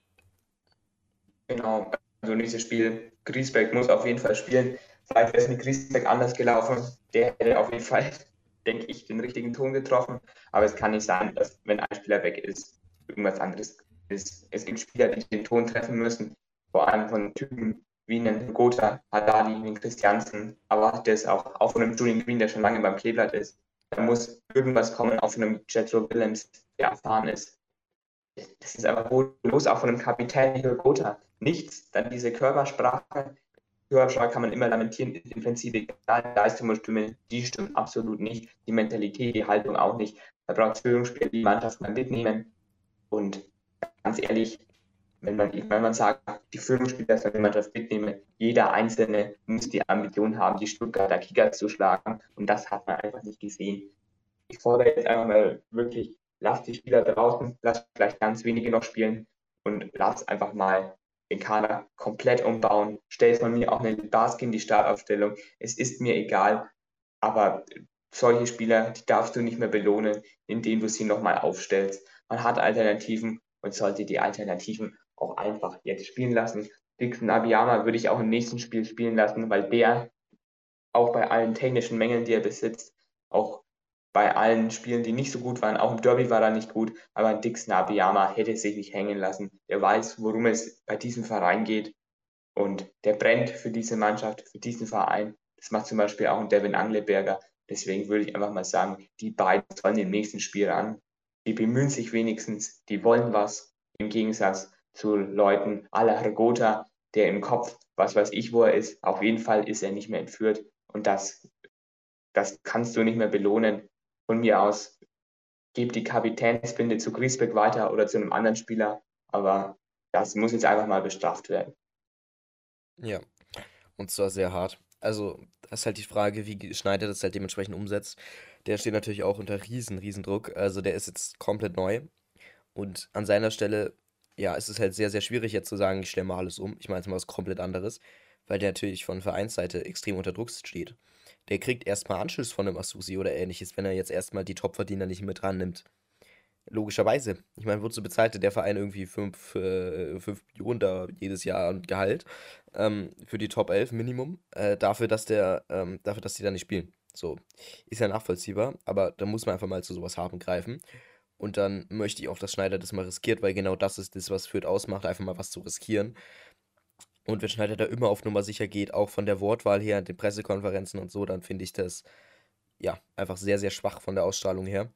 Genau, also nächstes Spiel, Griesbeck muss auf jeden Fall spielen. Vielleicht wäre es mit Griesbeck anders gelaufen. Der hätte auf jeden Fall denke ich, den richtigen Ton getroffen. Aber es kann nicht sein, dass, wenn ein Spieler weg ist, irgendwas anderes ist. Es gibt Spieler, die den Ton treffen müssen, vor allem von Typen wie einen Gotha, Haddadi, einen Christiansen, aber das auch, auch von einem Julian Green, der schon lange beim Kleeblatt ist. Da muss irgendwas kommen, auch von einem Jethro Willems, der erfahren ist. Das ist einfach los, auch von einem Kapitän wie Gotha. Nichts. Dann diese Körpersprache, Hörerschlag kann man immer lamentieren, ist im Prinzip egal, Leistung und Stimme, die stimmt absolut nicht, die Mentalität, die Haltung auch nicht. Da braucht es Führungsspieler, die Mannschaft mal mitnehmen. Und ganz ehrlich, wenn man, wenn man sagt, die Führungsspieler sollen die Mannschaft mitnehmen, jeder Einzelne muss die Ambition haben, die Stuttgarter Kicker zu schlagen. Und das hat man einfach nicht gesehen. Ich fordere jetzt einfach mal wirklich, lasst die Spieler draußen, lasst vielleicht ganz wenige noch spielen und lasst einfach mal den Kader komplett umbauen. Stell von mir auch eine Baskin in die Startaufstellung. Es ist mir egal, aber solche Spieler, die darfst du nicht mehr belohnen, indem du sie nochmal aufstellst. Man hat Alternativen und sollte die Alternativen auch einfach jetzt spielen lassen. Dixon Abiyama würde ich auch im nächsten Spiel spielen lassen, weil der auch bei allen technischen Mängeln, die er besitzt, auch bei allen Spielen, die nicht so gut waren. Auch im Derby war er nicht gut, aber Dix Nabiyama hätte sich nicht hängen lassen. Er weiß, worum es bei diesem Verein geht und der brennt für diese Mannschaft, für diesen Verein. Das macht zum Beispiel auch ein Devin Angleberger. Deswegen würde ich einfach mal sagen, die beiden sollen im nächsten Spiel ran. Die bemühen sich wenigstens, die wollen was, im Gegensatz zu Leuten la Hergota, der im Kopf, was weiß ich, wo er ist, auf jeden Fall ist er nicht mehr entführt. Und das, das kannst du nicht mehr belohnen von mir aus, gebe die Kapitänsbinde zu Griesbeck weiter oder zu einem anderen Spieler, aber das muss jetzt einfach mal bestraft werden. Ja, und zwar sehr hart. Also, das ist halt die Frage, wie Schneider das halt dementsprechend umsetzt. Der steht natürlich auch unter riesen, riesen Druck. Also, der ist jetzt komplett neu. Und an seiner Stelle, ja, ist es halt sehr, sehr schwierig jetzt zu sagen, ich stelle mal alles um. Ich meine jetzt mal was komplett anderes, weil der natürlich von Vereinsseite extrem unter Druck steht der kriegt erstmal Anschluss von einem Asusi oder ähnliches, wenn er jetzt erstmal die Topverdiener nicht mit dran nimmt. Logischerweise. Ich meine, wozu bezahlte der Verein irgendwie 5 äh, Millionen da jedes Jahr an Gehalt ähm, für die Top 11 Minimum, äh, dafür, dass der, ähm, dafür, dass die da nicht spielen. So, ist ja nachvollziehbar, aber da muss man einfach mal zu sowas haben greifen. Und dann möchte ich auch, dass Schneider das mal riskiert, weil genau das ist das, was Fürth ausmacht, einfach mal was zu riskieren. Und wenn Schneider da immer auf Nummer sicher geht, auch von der Wortwahl her, den Pressekonferenzen und so, dann finde ich das ja einfach sehr, sehr schwach von der Ausstrahlung her.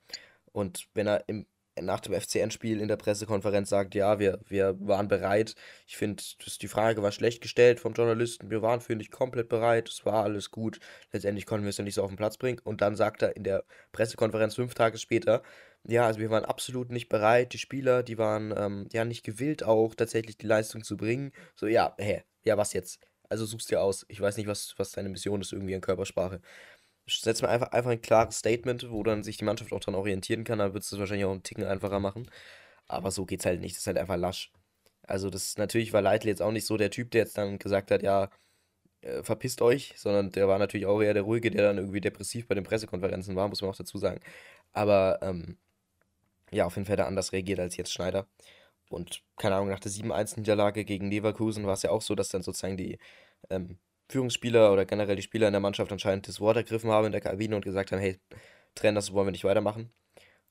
Und wenn er im, nach dem FCN-Spiel in der Pressekonferenz sagt, ja, wir, wir waren bereit, ich finde, die Frage war schlecht gestellt vom Journalisten, wir waren, finde ich, komplett bereit, es war alles gut, letztendlich konnten wir es ja nicht so auf den Platz bringen. Und dann sagt er in der Pressekonferenz fünf Tage später, ja, also wir waren absolut nicht bereit. Die Spieler, die waren ähm, ja nicht gewillt, auch tatsächlich die Leistung zu bringen. So, ja, hä, ja, was jetzt? Also suchst dir aus. Ich weiß nicht, was, was deine Mission ist, irgendwie an Körpersprache. Setz mir einfach, einfach ein klares Statement, wo dann sich die Mannschaft auch dran orientieren kann. Dann wird es das wahrscheinlich auch einen Ticken einfacher machen. Aber so geht's halt nicht. Das ist halt einfach lasch. Also, das natürlich war Leitl jetzt auch nicht so der Typ, der jetzt dann gesagt hat, ja, äh, verpisst euch, sondern der war natürlich auch eher der Ruhige, der dann irgendwie depressiv bei den Pressekonferenzen war, muss man auch dazu sagen. Aber ähm, ja, auf jeden Fall da anders reagiert als jetzt Schneider. Und keine Ahnung, nach der 7-1-Niederlage gegen Leverkusen war es ja auch so, dass dann sozusagen die ähm, Führungsspieler oder generell die Spieler in der Mannschaft anscheinend das Wort ergriffen haben in der Kabine und gesagt haben, hey, trennen das wollen wir nicht weitermachen.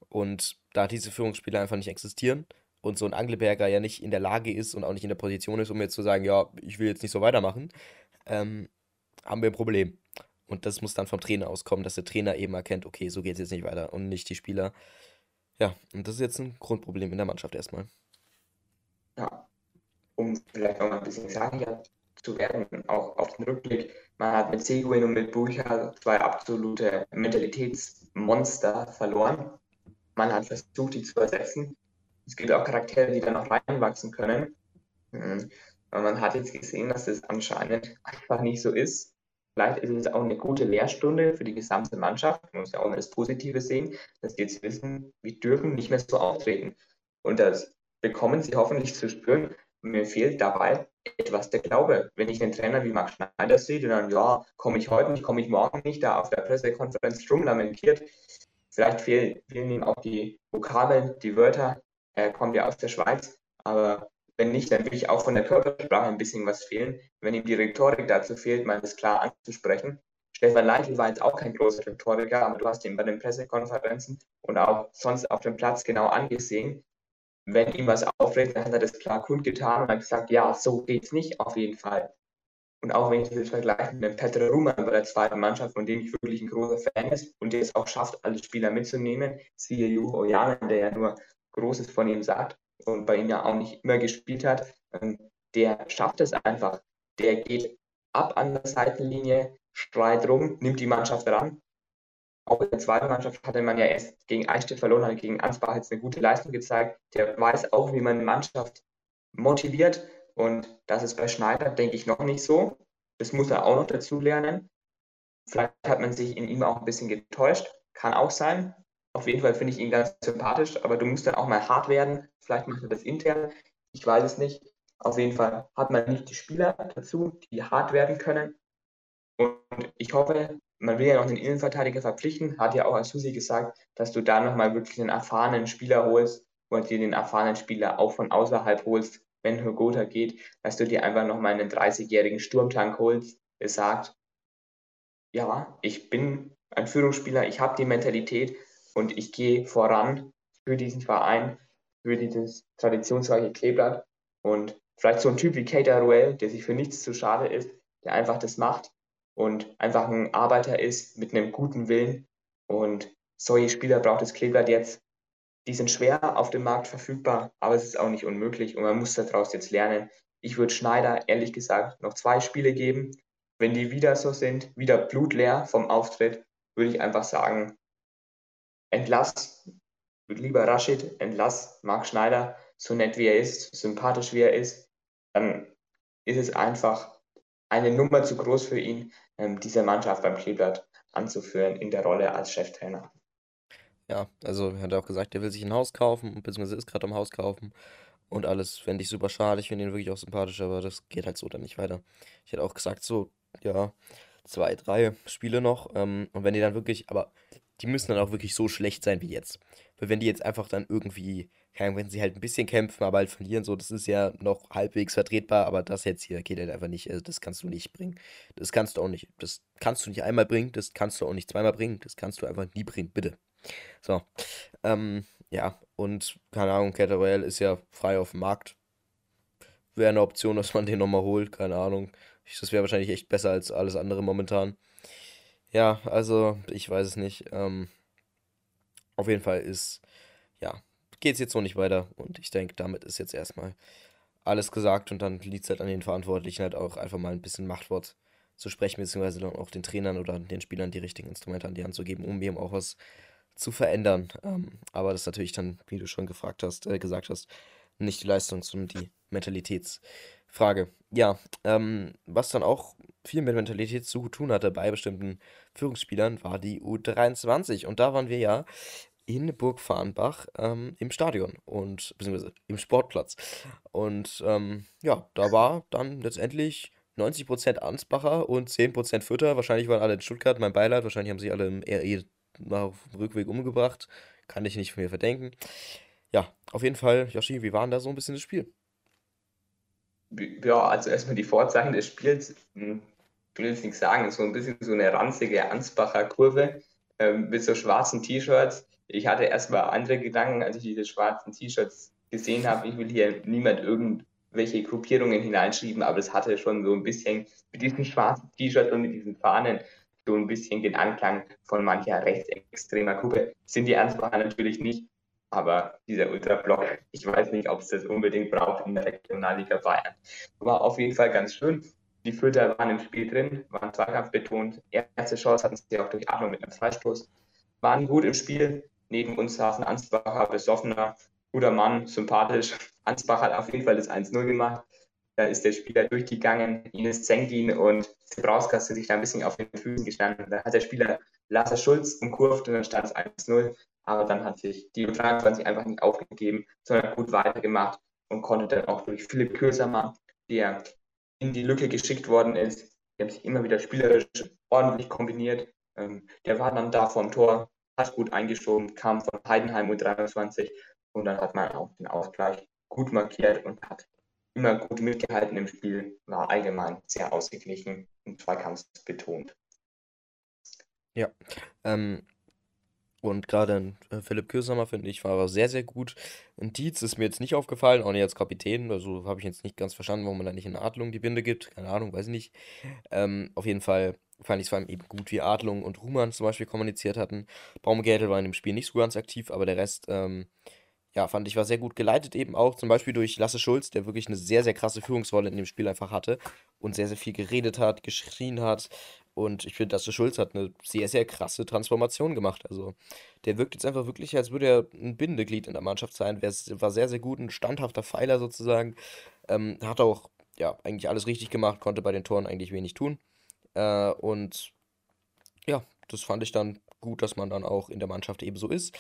Und da diese Führungsspieler einfach nicht existieren und so ein Angleberger ja nicht in der Lage ist und auch nicht in der Position ist, um jetzt zu sagen, ja, ich will jetzt nicht so weitermachen, ähm, haben wir ein Problem. Und das muss dann vom Trainer auskommen, dass der Trainer eben erkennt, okay, so geht es jetzt nicht weiter und nicht die Spieler. Ja, und das ist jetzt ein Grundproblem in der Mannschaft erstmal. Ja. um vielleicht noch mal ein bisschen sachlicher zu werden, auch auf den Rückblick. Man hat mit Seguin und mit Burcha zwei absolute Mentalitätsmonster verloren. Man hat versucht, die zu ersetzen. Es gibt auch Charaktere, die da noch reinwachsen können. Mhm. Aber man hat jetzt gesehen, dass das anscheinend einfach nicht so ist. Vielleicht ist es auch eine gute Lehrstunde für die gesamte Mannschaft. Man muss ja auch mal das Positive sehen, dass die jetzt wissen, wir dürfen nicht mehr so auftreten. Und das bekommen sie hoffentlich zu spüren. Mir fehlt dabei etwas der Glaube. Wenn ich einen Trainer wie Max Schneider sehe, der dann, ja, komme ich heute nicht, komme ich morgen nicht, da auf der Pressekonferenz lamentiert. Vielleicht fehlen, fehlen ihm auch die Vokabeln, die Wörter. Er kommt ja aus der Schweiz, aber wenn nicht, dann will ich auch von der Körpersprache ein bisschen was fehlen. Wenn ihm die Rhetorik dazu fehlt, mal das klar anzusprechen. Stefan Leitl war jetzt auch kein großer Rhetoriker, aber du hast ihn bei den Pressekonferenzen und auch sonst auf dem Platz genau angesehen. Wenn ihm was aufregt, dann hat er das klar kundgetan und hat gesagt, ja, so geht's nicht auf jeden Fall. Und auch wenn ich das vergleiche mit dem Petra Ruman bei der zweiten Mannschaft, von dem ich wirklich ein großer Fan ist und der es auch schafft, alle Spieler mitzunehmen, siehe Juho Ojanen, der ja nur Großes von ihm sagt, und bei ihm ja auch nicht immer gespielt hat, ähm, der schafft es einfach. Der geht ab an der Seitenlinie, streit rum, nimmt die Mannschaft ran. Auch in der zweiten Mannschaft hatte man ja erst gegen Einstedt verloren, hat gegen Ansbach jetzt eine gute Leistung gezeigt. Der weiß auch, wie man eine Mannschaft motiviert. Und das ist bei Schneider, denke ich, noch nicht so. Das muss er auch noch dazu lernen. Vielleicht hat man sich in ihm auch ein bisschen getäuscht. Kann auch sein. Auf jeden Fall finde ich ihn ganz sympathisch, aber du musst dann auch mal hart werden. Vielleicht macht er das intern. Ich weiß es nicht. Auf jeden Fall hat man nicht die Spieler dazu, die hart werden können. Und ich hoffe, man will ja noch den Innenverteidiger verpflichten. Hat ja auch Asusi gesagt, dass du da nochmal wirklich einen erfahrenen Spieler holst und dir den erfahrenen Spieler auch von außerhalb holst, wenn Hogota geht, dass du dir einfach nochmal einen 30-jährigen Sturmtank holst, der sagt, ja, ich bin ein Führungsspieler, ich habe die Mentalität, und ich gehe voran für diesen Verein, für dieses traditionsreiche Kleeblatt und vielleicht so ein Typ wie Kate Ruel, der sich für nichts zu schade ist, der einfach das macht und einfach ein Arbeiter ist mit einem guten Willen und solche Spieler braucht das Kleeblatt jetzt. Die sind schwer auf dem Markt verfügbar, aber es ist auch nicht unmöglich und man muss daraus jetzt lernen. Ich würde Schneider ehrlich gesagt noch zwei Spiele geben. Wenn die wieder so sind, wieder blutleer vom Auftritt, würde ich einfach sagen, entlass lieber Rashid, entlass Marc Schneider, so nett wie er ist, sympathisch wie er ist, dann ist es einfach eine Nummer zu groß für ihn, diese Mannschaft beim Kleeblatt anzuführen in der Rolle als Cheftrainer. Ja, also er hat auch gesagt, er will sich ein Haus kaufen, beziehungsweise ist gerade am Haus kaufen und alles fände ich super schade. Ich finde ihn wirklich auch sympathisch, aber das geht halt so dann nicht weiter. Ich hätte auch gesagt, so, ja, zwei, drei Spiele noch. Ähm, und wenn die dann wirklich, aber die müssen dann auch wirklich so schlecht sein wie jetzt. Weil wenn die jetzt einfach dann irgendwie, wenn sie halt ein bisschen kämpfen, aber halt verlieren, so, das ist ja noch halbwegs vertretbar, aber das jetzt hier geht halt einfach nicht, also das kannst du nicht bringen. Das kannst du auch nicht, das kannst du nicht einmal bringen, das kannst du auch nicht zweimal bringen, das kannst du einfach nie bringen, bitte. So, ähm, ja, und keine Ahnung, Cattle Royale ist ja frei auf dem Markt. Wäre eine Option, dass man den nochmal holt, keine Ahnung. Das wäre wahrscheinlich echt besser als alles andere momentan. Ja, also ich weiß es nicht. Ähm, auf jeden Fall ist, geht es jetzt so nicht weiter. Und ich denke, damit ist jetzt erstmal alles gesagt. Und dann liegt es halt an den Verantwortlichen halt auch einfach mal ein bisschen Machtwort zu sprechen, beziehungsweise dann auch den Trainern oder den Spielern die richtigen Instrumente an die Hand zu geben, um eben auch was zu verändern. Ähm, aber das ist natürlich dann, wie du schon gefragt hast, äh, gesagt hast, nicht die Leistung, sondern die Mentalitätsfrage. Ja, ähm, was dann auch viel mit Mentalität zu tun hatte bei bestimmten Führungsspielern, war die U23. Und da waren wir ja in Burg Farnbach ähm, im Stadion und beziehungsweise im Sportplatz. Und ähm, ja, da war dann letztendlich 90% Ansbacher und 10% Fütter. Wahrscheinlich waren alle in Stuttgart, mein Beileid. Wahrscheinlich haben sie alle im RE auf dem Rückweg umgebracht. Kann ich nicht von mir verdenken. Ja, auf jeden Fall, Yoshi, wie war denn da so ein bisschen das Spiel? Ja, also erstmal die Vorzeichen des Spiels. Hm, ich will jetzt nichts sagen, so ein bisschen so eine ranzige Ansbacher Kurve ähm, mit so schwarzen T-Shirts. Ich hatte erstmal andere Gedanken, als ich diese schwarzen T-Shirts gesehen habe. Ich will hier niemand irgendwelche Gruppierungen hineinschieben, aber es hatte schon so ein bisschen mit diesen schwarzen T-Shirts und mit diesen Fahnen so ein bisschen den Anklang von mancher rechtsextremer Gruppe. Sind die Ansbacher natürlich nicht. Aber dieser Ultrablock, ich weiß nicht, ob es das unbedingt braucht in der Regionalliga Bayern. War auf jeden Fall ganz schön. Die Fürther waren im Spiel drin, waren Zweikampf betont. Erste Chance hatten sie auch durch Atmung mit einem Freistoß. Waren gut im Spiel. Neben uns saßen Ansbacher, besoffener, guter Mann, sympathisch. Ansbach hat auf jeden Fall das 1-0 gemacht. Da ist der Spieler durchgegangen, Ines Zengin und Zebrauskas sind sich da ein bisschen auf den Füßen gestanden. Da hat der Spieler Lasse Schulz umkurvt und dann stand es 1-0. Aber dann hat sich die U23 einfach nicht aufgegeben, sondern gut weitergemacht und konnte dann auch durch Philipp Kösermann, der in die Lücke geschickt worden ist, die haben sich immer wieder spielerisch ordentlich kombiniert. Ähm, der war dann da vorm Tor, gut eingeschoben, kam von Heidenheim U23 und dann hat man auch den Ausgleich gut markiert und hat immer gut mitgehalten im Spiel, war allgemein sehr ausgeglichen und zweikampfsbetont. Ja, ähm, und gerade äh, Philipp Kösemer, finde ich, war sehr, sehr gut. Ein Dietz ist mir jetzt nicht aufgefallen, auch nicht als Kapitän. Also habe ich jetzt nicht ganz verstanden, warum man da nicht in Adlung die Binde gibt. Keine Ahnung, weiß ich nicht. Ähm, auf jeden Fall fand ich es vor allem eben gut, wie Adlung und Ruhmann zum Beispiel kommuniziert hatten. Baumgärtel war in dem Spiel nicht so ganz aktiv, aber der Rest ähm, ja, fand ich, war sehr gut geleitet eben auch, zum Beispiel durch Lasse Schulz, der wirklich eine sehr, sehr krasse Führungsrolle in dem Spiel einfach hatte und sehr, sehr viel geredet hat, geschrien hat. Und ich finde, Lasse Schulz hat eine sehr, sehr krasse Transformation gemacht. Also, der wirkt jetzt einfach wirklich, als würde er ein Bindeglied in der Mannschaft sein. War sehr, sehr gut, ein standhafter Pfeiler sozusagen. Ähm, hat auch, ja, eigentlich alles richtig gemacht, konnte bei den Toren eigentlich wenig tun. Äh, und ja, das fand ich dann gut, dass man dann auch in der Mannschaft eben so ist.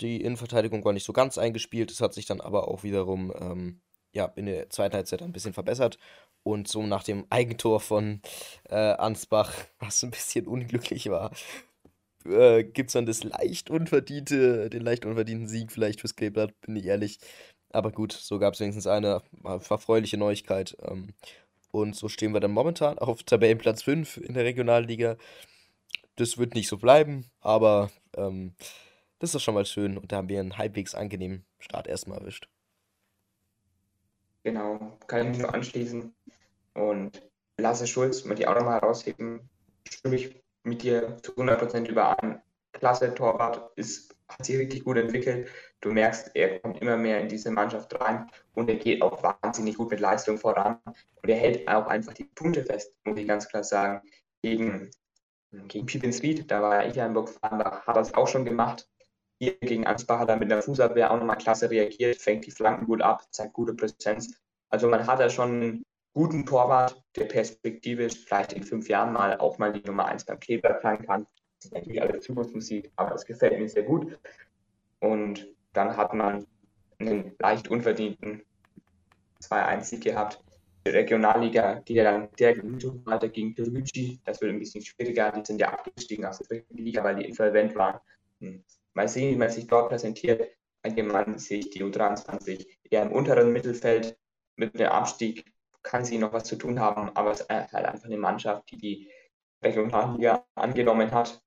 Die Innenverteidigung war nicht so ganz eingespielt. Das hat sich dann aber auch wiederum ähm, ja, in der zweiten Halbzeit ein bisschen verbessert. Und so nach dem Eigentor von äh, Ansbach, was ein bisschen unglücklich war, äh, gibt es dann das leicht unverdiente, den leicht unverdienten Sieg vielleicht fürs Kleeblatt, bin ich ehrlich. Aber gut, so gab es wenigstens eine verfreuliche Neuigkeit. Ähm, und so stehen wir dann momentan auf Tabellenplatz 5 in der Regionalliga. Das wird nicht so bleiben, aber ähm, das ist schon mal schön und da haben wir einen halbwegs angenehmen Start erstmal erwischt. Genau, kann ich mich nur anschließen. Und Lasse Schulz, mal die auch nochmal herausheben, stimme ich mit dir zu 100% überein. Klasse Torwart, ist, hat sich richtig gut entwickelt. Du merkst, er kommt immer mehr in diese Mannschaft rein und er geht auch wahnsinnig gut mit Leistung voran. Und er hält auch einfach die Punkte fest, muss ich ganz klar sagen. Gegen, gegen Pippins Ried, da war er ja in Burg da hat er es auch schon gemacht. Hier gegen Ansbach hat er mit der Fußabwehr auch nochmal klasse reagiert, fängt die Flanken gut ab, zeigt gute Präsenz. Also man hat da schon einen guten Torwart, der perspektivisch vielleicht in fünf Jahren mal auch mal die Nummer 1 beim Kleber sein kann. Ist natürlich alles Zukunftsmusik, aber das gefällt mir sehr gut. Und dann hat man einen leicht unverdienten 2-1-Sieg gehabt. Die Regionalliga geht ja dann der weiter gegen Perucci. Das wird ein bisschen schwieriger. Die sind ja abgestiegen aus der dritten Liga, weil die insolvent waren. Hm. Mal sehen, wie man sich dort präsentiert. Allgemein sehe ich die U23 eher im unteren Mittelfeld. Mit dem Abstieg kann sie noch was zu tun haben, aber es ist halt einfach eine Mannschaft, die die Regionalliga angenommen hat,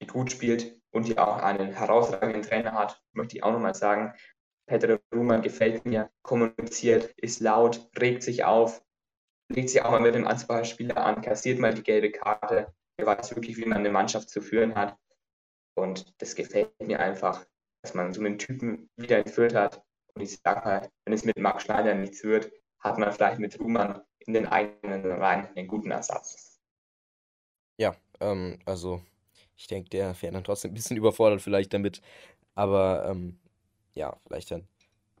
die gut spielt und die auch einen herausragenden Trainer hat, möchte ich auch nochmal sagen. Petre Ruhmann gefällt mir, kommuniziert, ist laut, regt sich auf, legt sich auch mal mit dem Anspracherspieler an, kassiert mal die gelbe Karte. Er weiß wirklich, wie man eine Mannschaft zu führen hat. Und das gefällt mir einfach, dass man so einen Typen wieder entführt hat. Und ich sage mal, wenn es mit Marc Schneider nichts wird, hat man vielleicht mit Ruhmann in den eigenen Reihen einen guten Ersatz. Ja, ähm, also ich denke, der wäre dann trotzdem ein bisschen überfordert vielleicht damit. Aber ähm, ja, vielleicht dann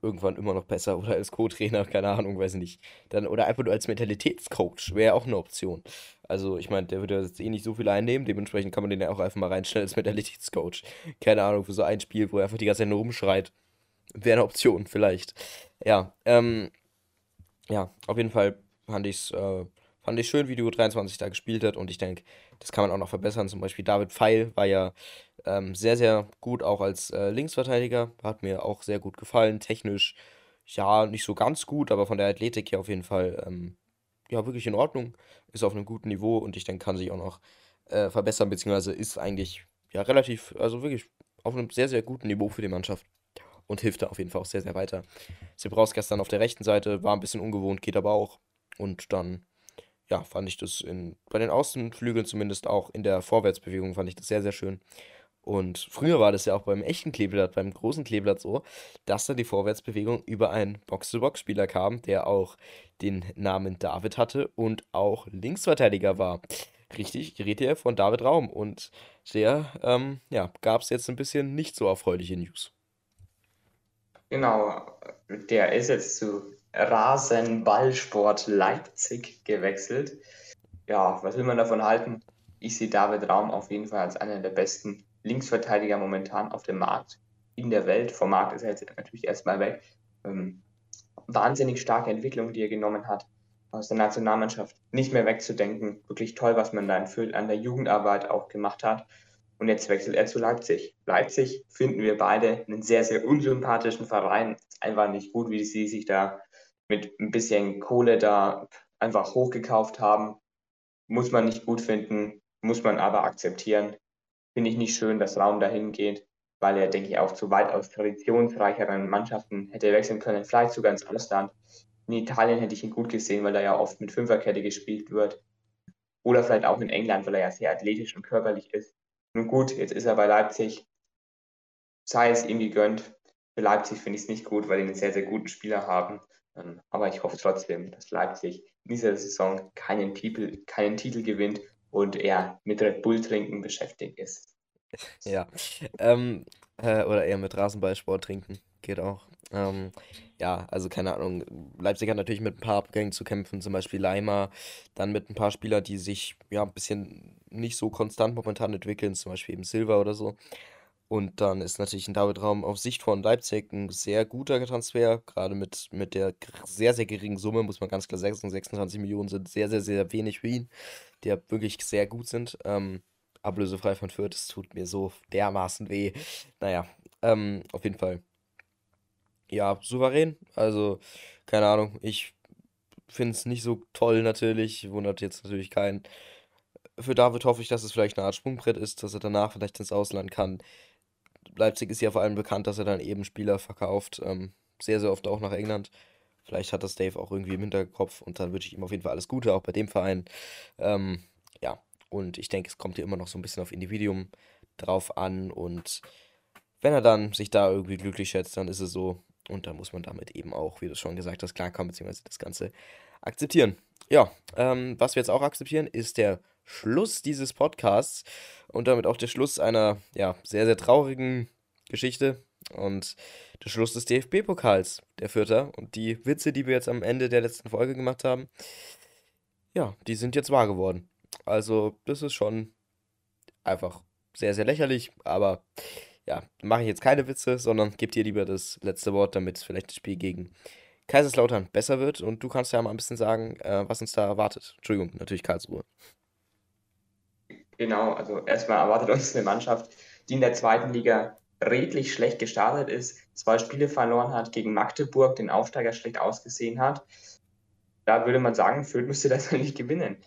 irgendwann immer noch besser oder als Co-Trainer, keine Ahnung, weiß ich nicht. Dann, oder einfach nur als Mentalitätscoach wäre auch eine Option. Also, ich meine, der würde jetzt eh nicht so viel einnehmen, dementsprechend kann man den ja auch einfach mal reinstellen als Mentalitätscoach. Keine Ahnung, für so ein Spiel, wo er einfach die ganze Zeit nur rumschreit. Wäre eine Option, vielleicht. Ja, ähm, ja, auf jeden Fall fand ich es äh, fand ich schön, wie die U23 da gespielt hat und ich denke, das kann man auch noch verbessern. Zum Beispiel David Pfeil war ja ähm, sehr, sehr gut auch als äh, Linksverteidiger. Hat mir auch sehr gut gefallen. Technisch, ja, nicht so ganz gut, aber von der Athletik her auf jeden Fall, ähm, ja, wirklich in Ordnung. Ist auf einem guten Niveau und ich denke, kann sich auch noch äh, verbessern, beziehungsweise ist eigentlich, ja, relativ, also wirklich auf einem sehr, sehr guten Niveau für die Mannschaft. Und hilft da auf jeden Fall auch sehr, sehr weiter. Sebrauskas dann auf der rechten Seite, war ein bisschen ungewohnt, geht aber auch. Und dann ja, fand ich das in, bei den Außenflügeln zumindest auch in der Vorwärtsbewegung fand ich das sehr, sehr schön. Und früher war das ja auch beim echten Kleeblatt, beim großen Kleeblatt so, dass dann die Vorwärtsbewegung über einen Box-to-Box-Spieler kam, der auch den Namen David hatte und auch Linksverteidiger war. Richtig, ich rede von David Raum und der, ähm, ja, gab es jetzt ein bisschen nicht so erfreuliche News. Genau, der ist jetzt zu Rasenballsport Leipzig gewechselt. Ja, was will man davon halten? Ich sehe David Raum auf jeden Fall als einer der besten Linksverteidiger momentan auf dem Markt in der Welt. Vom Markt ist er jetzt natürlich erstmal weg. Ähm, wahnsinnig starke Entwicklung, die er genommen hat aus der Nationalmannschaft. Nicht mehr wegzudenken. Wirklich toll, was man da in an der Jugendarbeit auch gemacht hat. Und jetzt wechselt er zu Leipzig. Leipzig finden wir beide einen sehr, sehr unsympathischen Verein. Einfach nicht gut, wie sie sich da mit ein bisschen Kohle da einfach hochgekauft haben. Muss man nicht gut finden, muss man aber akzeptieren. Finde ich nicht schön, dass Raum dahin geht, weil er, denke ich, auch zu weitaus traditionsreicheren Mannschaften hätte wechseln können, vielleicht sogar ins Ausland. In Italien hätte ich ihn gut gesehen, weil er ja oft mit Fünferkette gespielt wird. Oder vielleicht auch in England, weil er ja sehr athletisch und körperlich ist. Nun gut, jetzt ist er bei Leipzig. Sei es ihm gegönnt. Für Leipzig finde ich es nicht gut, weil die einen sehr, sehr guten Spieler haben. Ähm, aber ich hoffe trotzdem, dass Leipzig in dieser Saison keinen Titel, keinen Titel gewinnt und er mit Red Bull trinken beschäftigt ist. Ja, ähm, äh, oder eher mit Rasenballsport trinken, geht auch. Ähm, ja, also keine Ahnung. Leipzig hat natürlich mit ein paar Abgängen zu kämpfen, zum Beispiel Leimer, dann mit ein paar Spielern, die sich ja ein bisschen nicht so konstant momentan entwickeln, zum Beispiel eben Silva oder so. Und dann ist natürlich ein David Raum auf Sicht von Leipzig ein sehr guter Transfer, gerade mit, mit der sehr, sehr geringen Summe, muss man ganz klar sagen, 26 Millionen sind sehr, sehr, sehr wenig für ihn, die ja wirklich sehr gut sind. Ähm, ablösefrei von Fürth, das tut mir so dermaßen weh. Naja, ähm, auf jeden Fall. Ja, souverän, also keine Ahnung, ich finde es nicht so toll natürlich, wundert jetzt natürlich keinen. Für David hoffe ich, dass es vielleicht eine Art Sprungbrett ist, dass er danach vielleicht ins Ausland kann. Leipzig ist ja vor allem bekannt, dass er dann eben Spieler verkauft. Ähm, sehr, sehr oft auch nach England. Vielleicht hat das Dave auch irgendwie im Hinterkopf und dann wünsche ich ihm auf jeden Fall alles Gute, auch bei dem Verein. Ähm, ja, und ich denke, es kommt hier immer noch so ein bisschen auf Individuum drauf an und wenn er dann sich da irgendwie glücklich schätzt, dann ist es so. Und dann muss man damit eben auch, wie du schon gesagt hast, klarkommen, beziehungsweise das Ganze akzeptieren. Ja, ähm, was wir jetzt auch akzeptieren, ist der Schluss dieses Podcasts und damit auch der Schluss einer ja, sehr, sehr traurigen Geschichte und der Schluss des DFB-Pokals, der Vierter. Und die Witze, die wir jetzt am Ende der letzten Folge gemacht haben, ja, die sind jetzt wahr geworden. Also, das ist schon einfach sehr, sehr lächerlich, aber ja, mache ich jetzt keine Witze, sondern gebe dir lieber das letzte Wort, damit vielleicht das Spiel gegen Kaiserslautern besser wird. Und du kannst ja mal ein bisschen sagen, äh, was uns da erwartet. Entschuldigung, natürlich Karlsruhe. Genau, also erstmal erwartet uns eine Mannschaft, die in der zweiten Liga redlich schlecht gestartet ist, zwei Spiele verloren hat gegen Magdeburg, den Aufsteiger schlecht ausgesehen hat. Da würde man sagen, Fürth müsste das nicht gewinnen.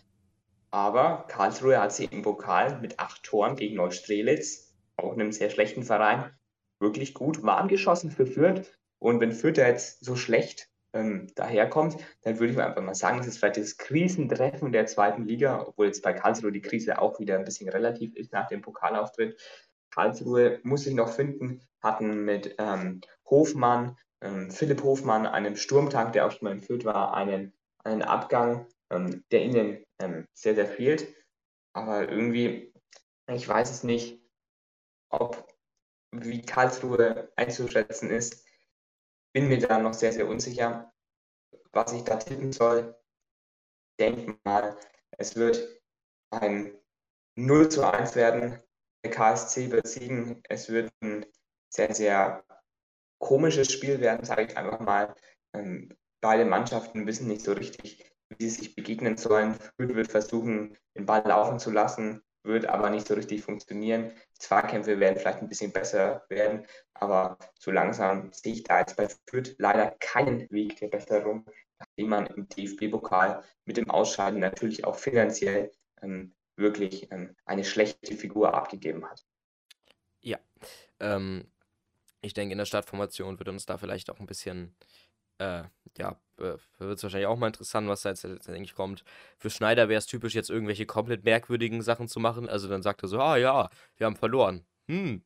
Aber Karlsruhe hat sie im Pokal mit acht Toren gegen Neustrelitz, auch einem sehr schlechten Verein, wirklich gut warm geschossen für Fürth. Und wenn Fürth jetzt so schlecht ähm, daherkommt, dann würde ich einfach mal sagen, es ist vielleicht das Krisentreffen der zweiten Liga, obwohl jetzt bei Karlsruhe die Krise auch wieder ein bisschen relativ ist nach dem Pokalauftritt. Karlsruhe muss sich noch finden, hatten mit ähm, Hofmann, ähm, Philipp Hofmann, einem Sturmtank, der auch schon mal in Fürth war, einen, einen Abgang, ähm, der ihnen ähm, sehr, sehr fehlt. Aber irgendwie, ich weiß es nicht, ob wie Karlsruhe einzuschätzen ist bin mir da noch sehr, sehr unsicher, was ich da tippen soll. Denke mal, es wird ein 0 zu 1 werden. Der KSC wird siegen. Es wird ein sehr, sehr komisches Spiel werden, sage ich einfach mal. Ähm, beide Mannschaften wissen nicht so richtig, wie sie sich begegnen sollen. Fürth wird versuchen, den Ball laufen zu lassen wird aber nicht so richtig funktionieren. Zweikämpfe werden vielleicht ein bisschen besser werden, aber so langsam sehe ich da jetzt bei Fürth leider keinen Weg der Besserung, nachdem man im DFB-Pokal mit dem Ausscheiden natürlich auch finanziell ähm, wirklich ähm, eine schlechte Figur abgegeben hat. Ja, ähm, ich denke, in der Startformation wird uns da vielleicht auch ein bisschen äh, ja, äh, wird es wahrscheinlich auch mal interessant, was da jetzt letztendlich kommt. Für Schneider wäre es typisch, jetzt irgendwelche komplett merkwürdigen Sachen zu machen. Also dann sagt er so, ah ja, wir haben verloren. Hm.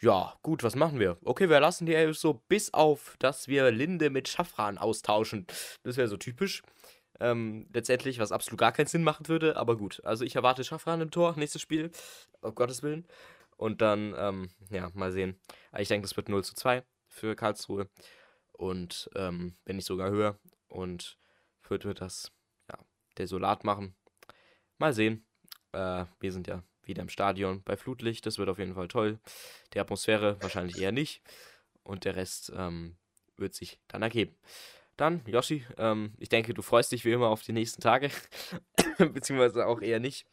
Ja, gut, was machen wir? Okay, wir lassen die Elf so bis auf, dass wir Linde mit Schaffran austauschen. Das wäre so typisch. Ähm, letztendlich, was absolut gar keinen Sinn machen würde, aber gut. Also ich erwarte Schaffran im Tor, nächstes Spiel. Um Gottes Willen. Und dann, ähm, ja, mal sehen. Ich denke, das wird 0 zu 2 für Karlsruhe. Und ähm, wenn nicht sogar höher. Und Fürth wird das, ja, desolat machen. Mal sehen. Äh, wir sind ja wieder im Stadion bei Flutlicht. Das wird auf jeden Fall toll. Die Atmosphäre wahrscheinlich eher nicht. Und der Rest ähm, wird sich dann ergeben. Dann, Yoshi, ähm, ich denke, du freust dich wie immer auf die nächsten Tage. Beziehungsweise auch eher nicht.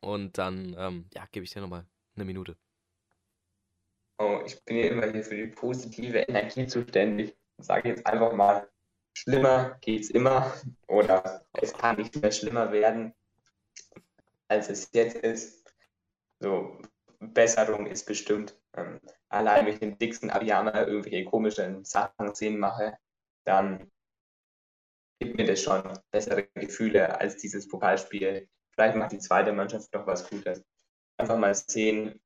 Und dann, ähm, ja, gebe ich dir nochmal eine Minute. Oh, ich bin ja immer hier für die positive Energie zuständig. Sage jetzt einfach mal, schlimmer geht's immer oder es kann nicht mehr schlimmer werden, als es jetzt ist. So, Besserung ist bestimmt. Ähm, allein wenn ich den dicksten Abiyama irgendwelche komischen Sachen sehen mache, dann gibt mir das schon bessere Gefühle als dieses Pokalspiel. Vielleicht macht die zweite Mannschaft noch was Gutes. Einfach mal sehen,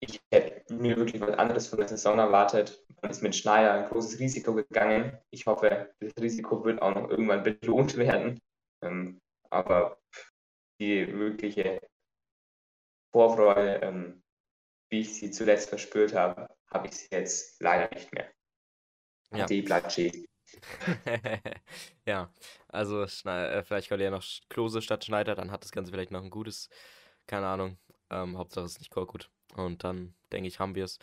ich hätte mir wirklich was anderes von der Saison erwartet. Man ist mit Schneider ein großes Risiko gegangen. Ich hoffe, das Risiko wird auch noch irgendwann belohnt werden. Ähm, aber die wirkliche Vorfreude, ähm, wie ich sie zuletzt verspürt habe, habe ich sie jetzt leider nicht mehr. Ja. Die bleibt stehen. ja, also Schneider, äh, vielleicht kommt ja noch Klose statt Schneider, dann hat das Ganze vielleicht noch ein gutes, keine Ahnung. Ähm, Hauptsache es ist nicht gut. Und dann denke ich, haben wir es.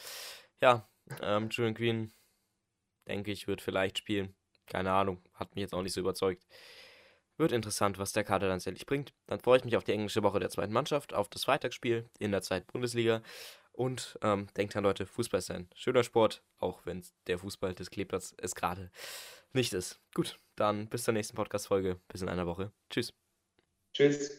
Ja, ähm, Julian Green, denke ich, wird vielleicht spielen. Keine Ahnung, hat mich jetzt auch nicht so überzeugt. Wird interessant, was der Kader dann tatsächlich bringt. Dann freue ich mich auf die englische Woche der zweiten Mannschaft, auf das Freitagsspiel in der zweiten Bundesliga. Und ähm, denkt an Leute, Fußball ist ein schöner Sport, auch wenn der Fußball des Kleeblatts es gerade nicht ist. Gut, dann bis zur nächsten Podcast-Folge. Bis in einer Woche. Tschüss. Tschüss.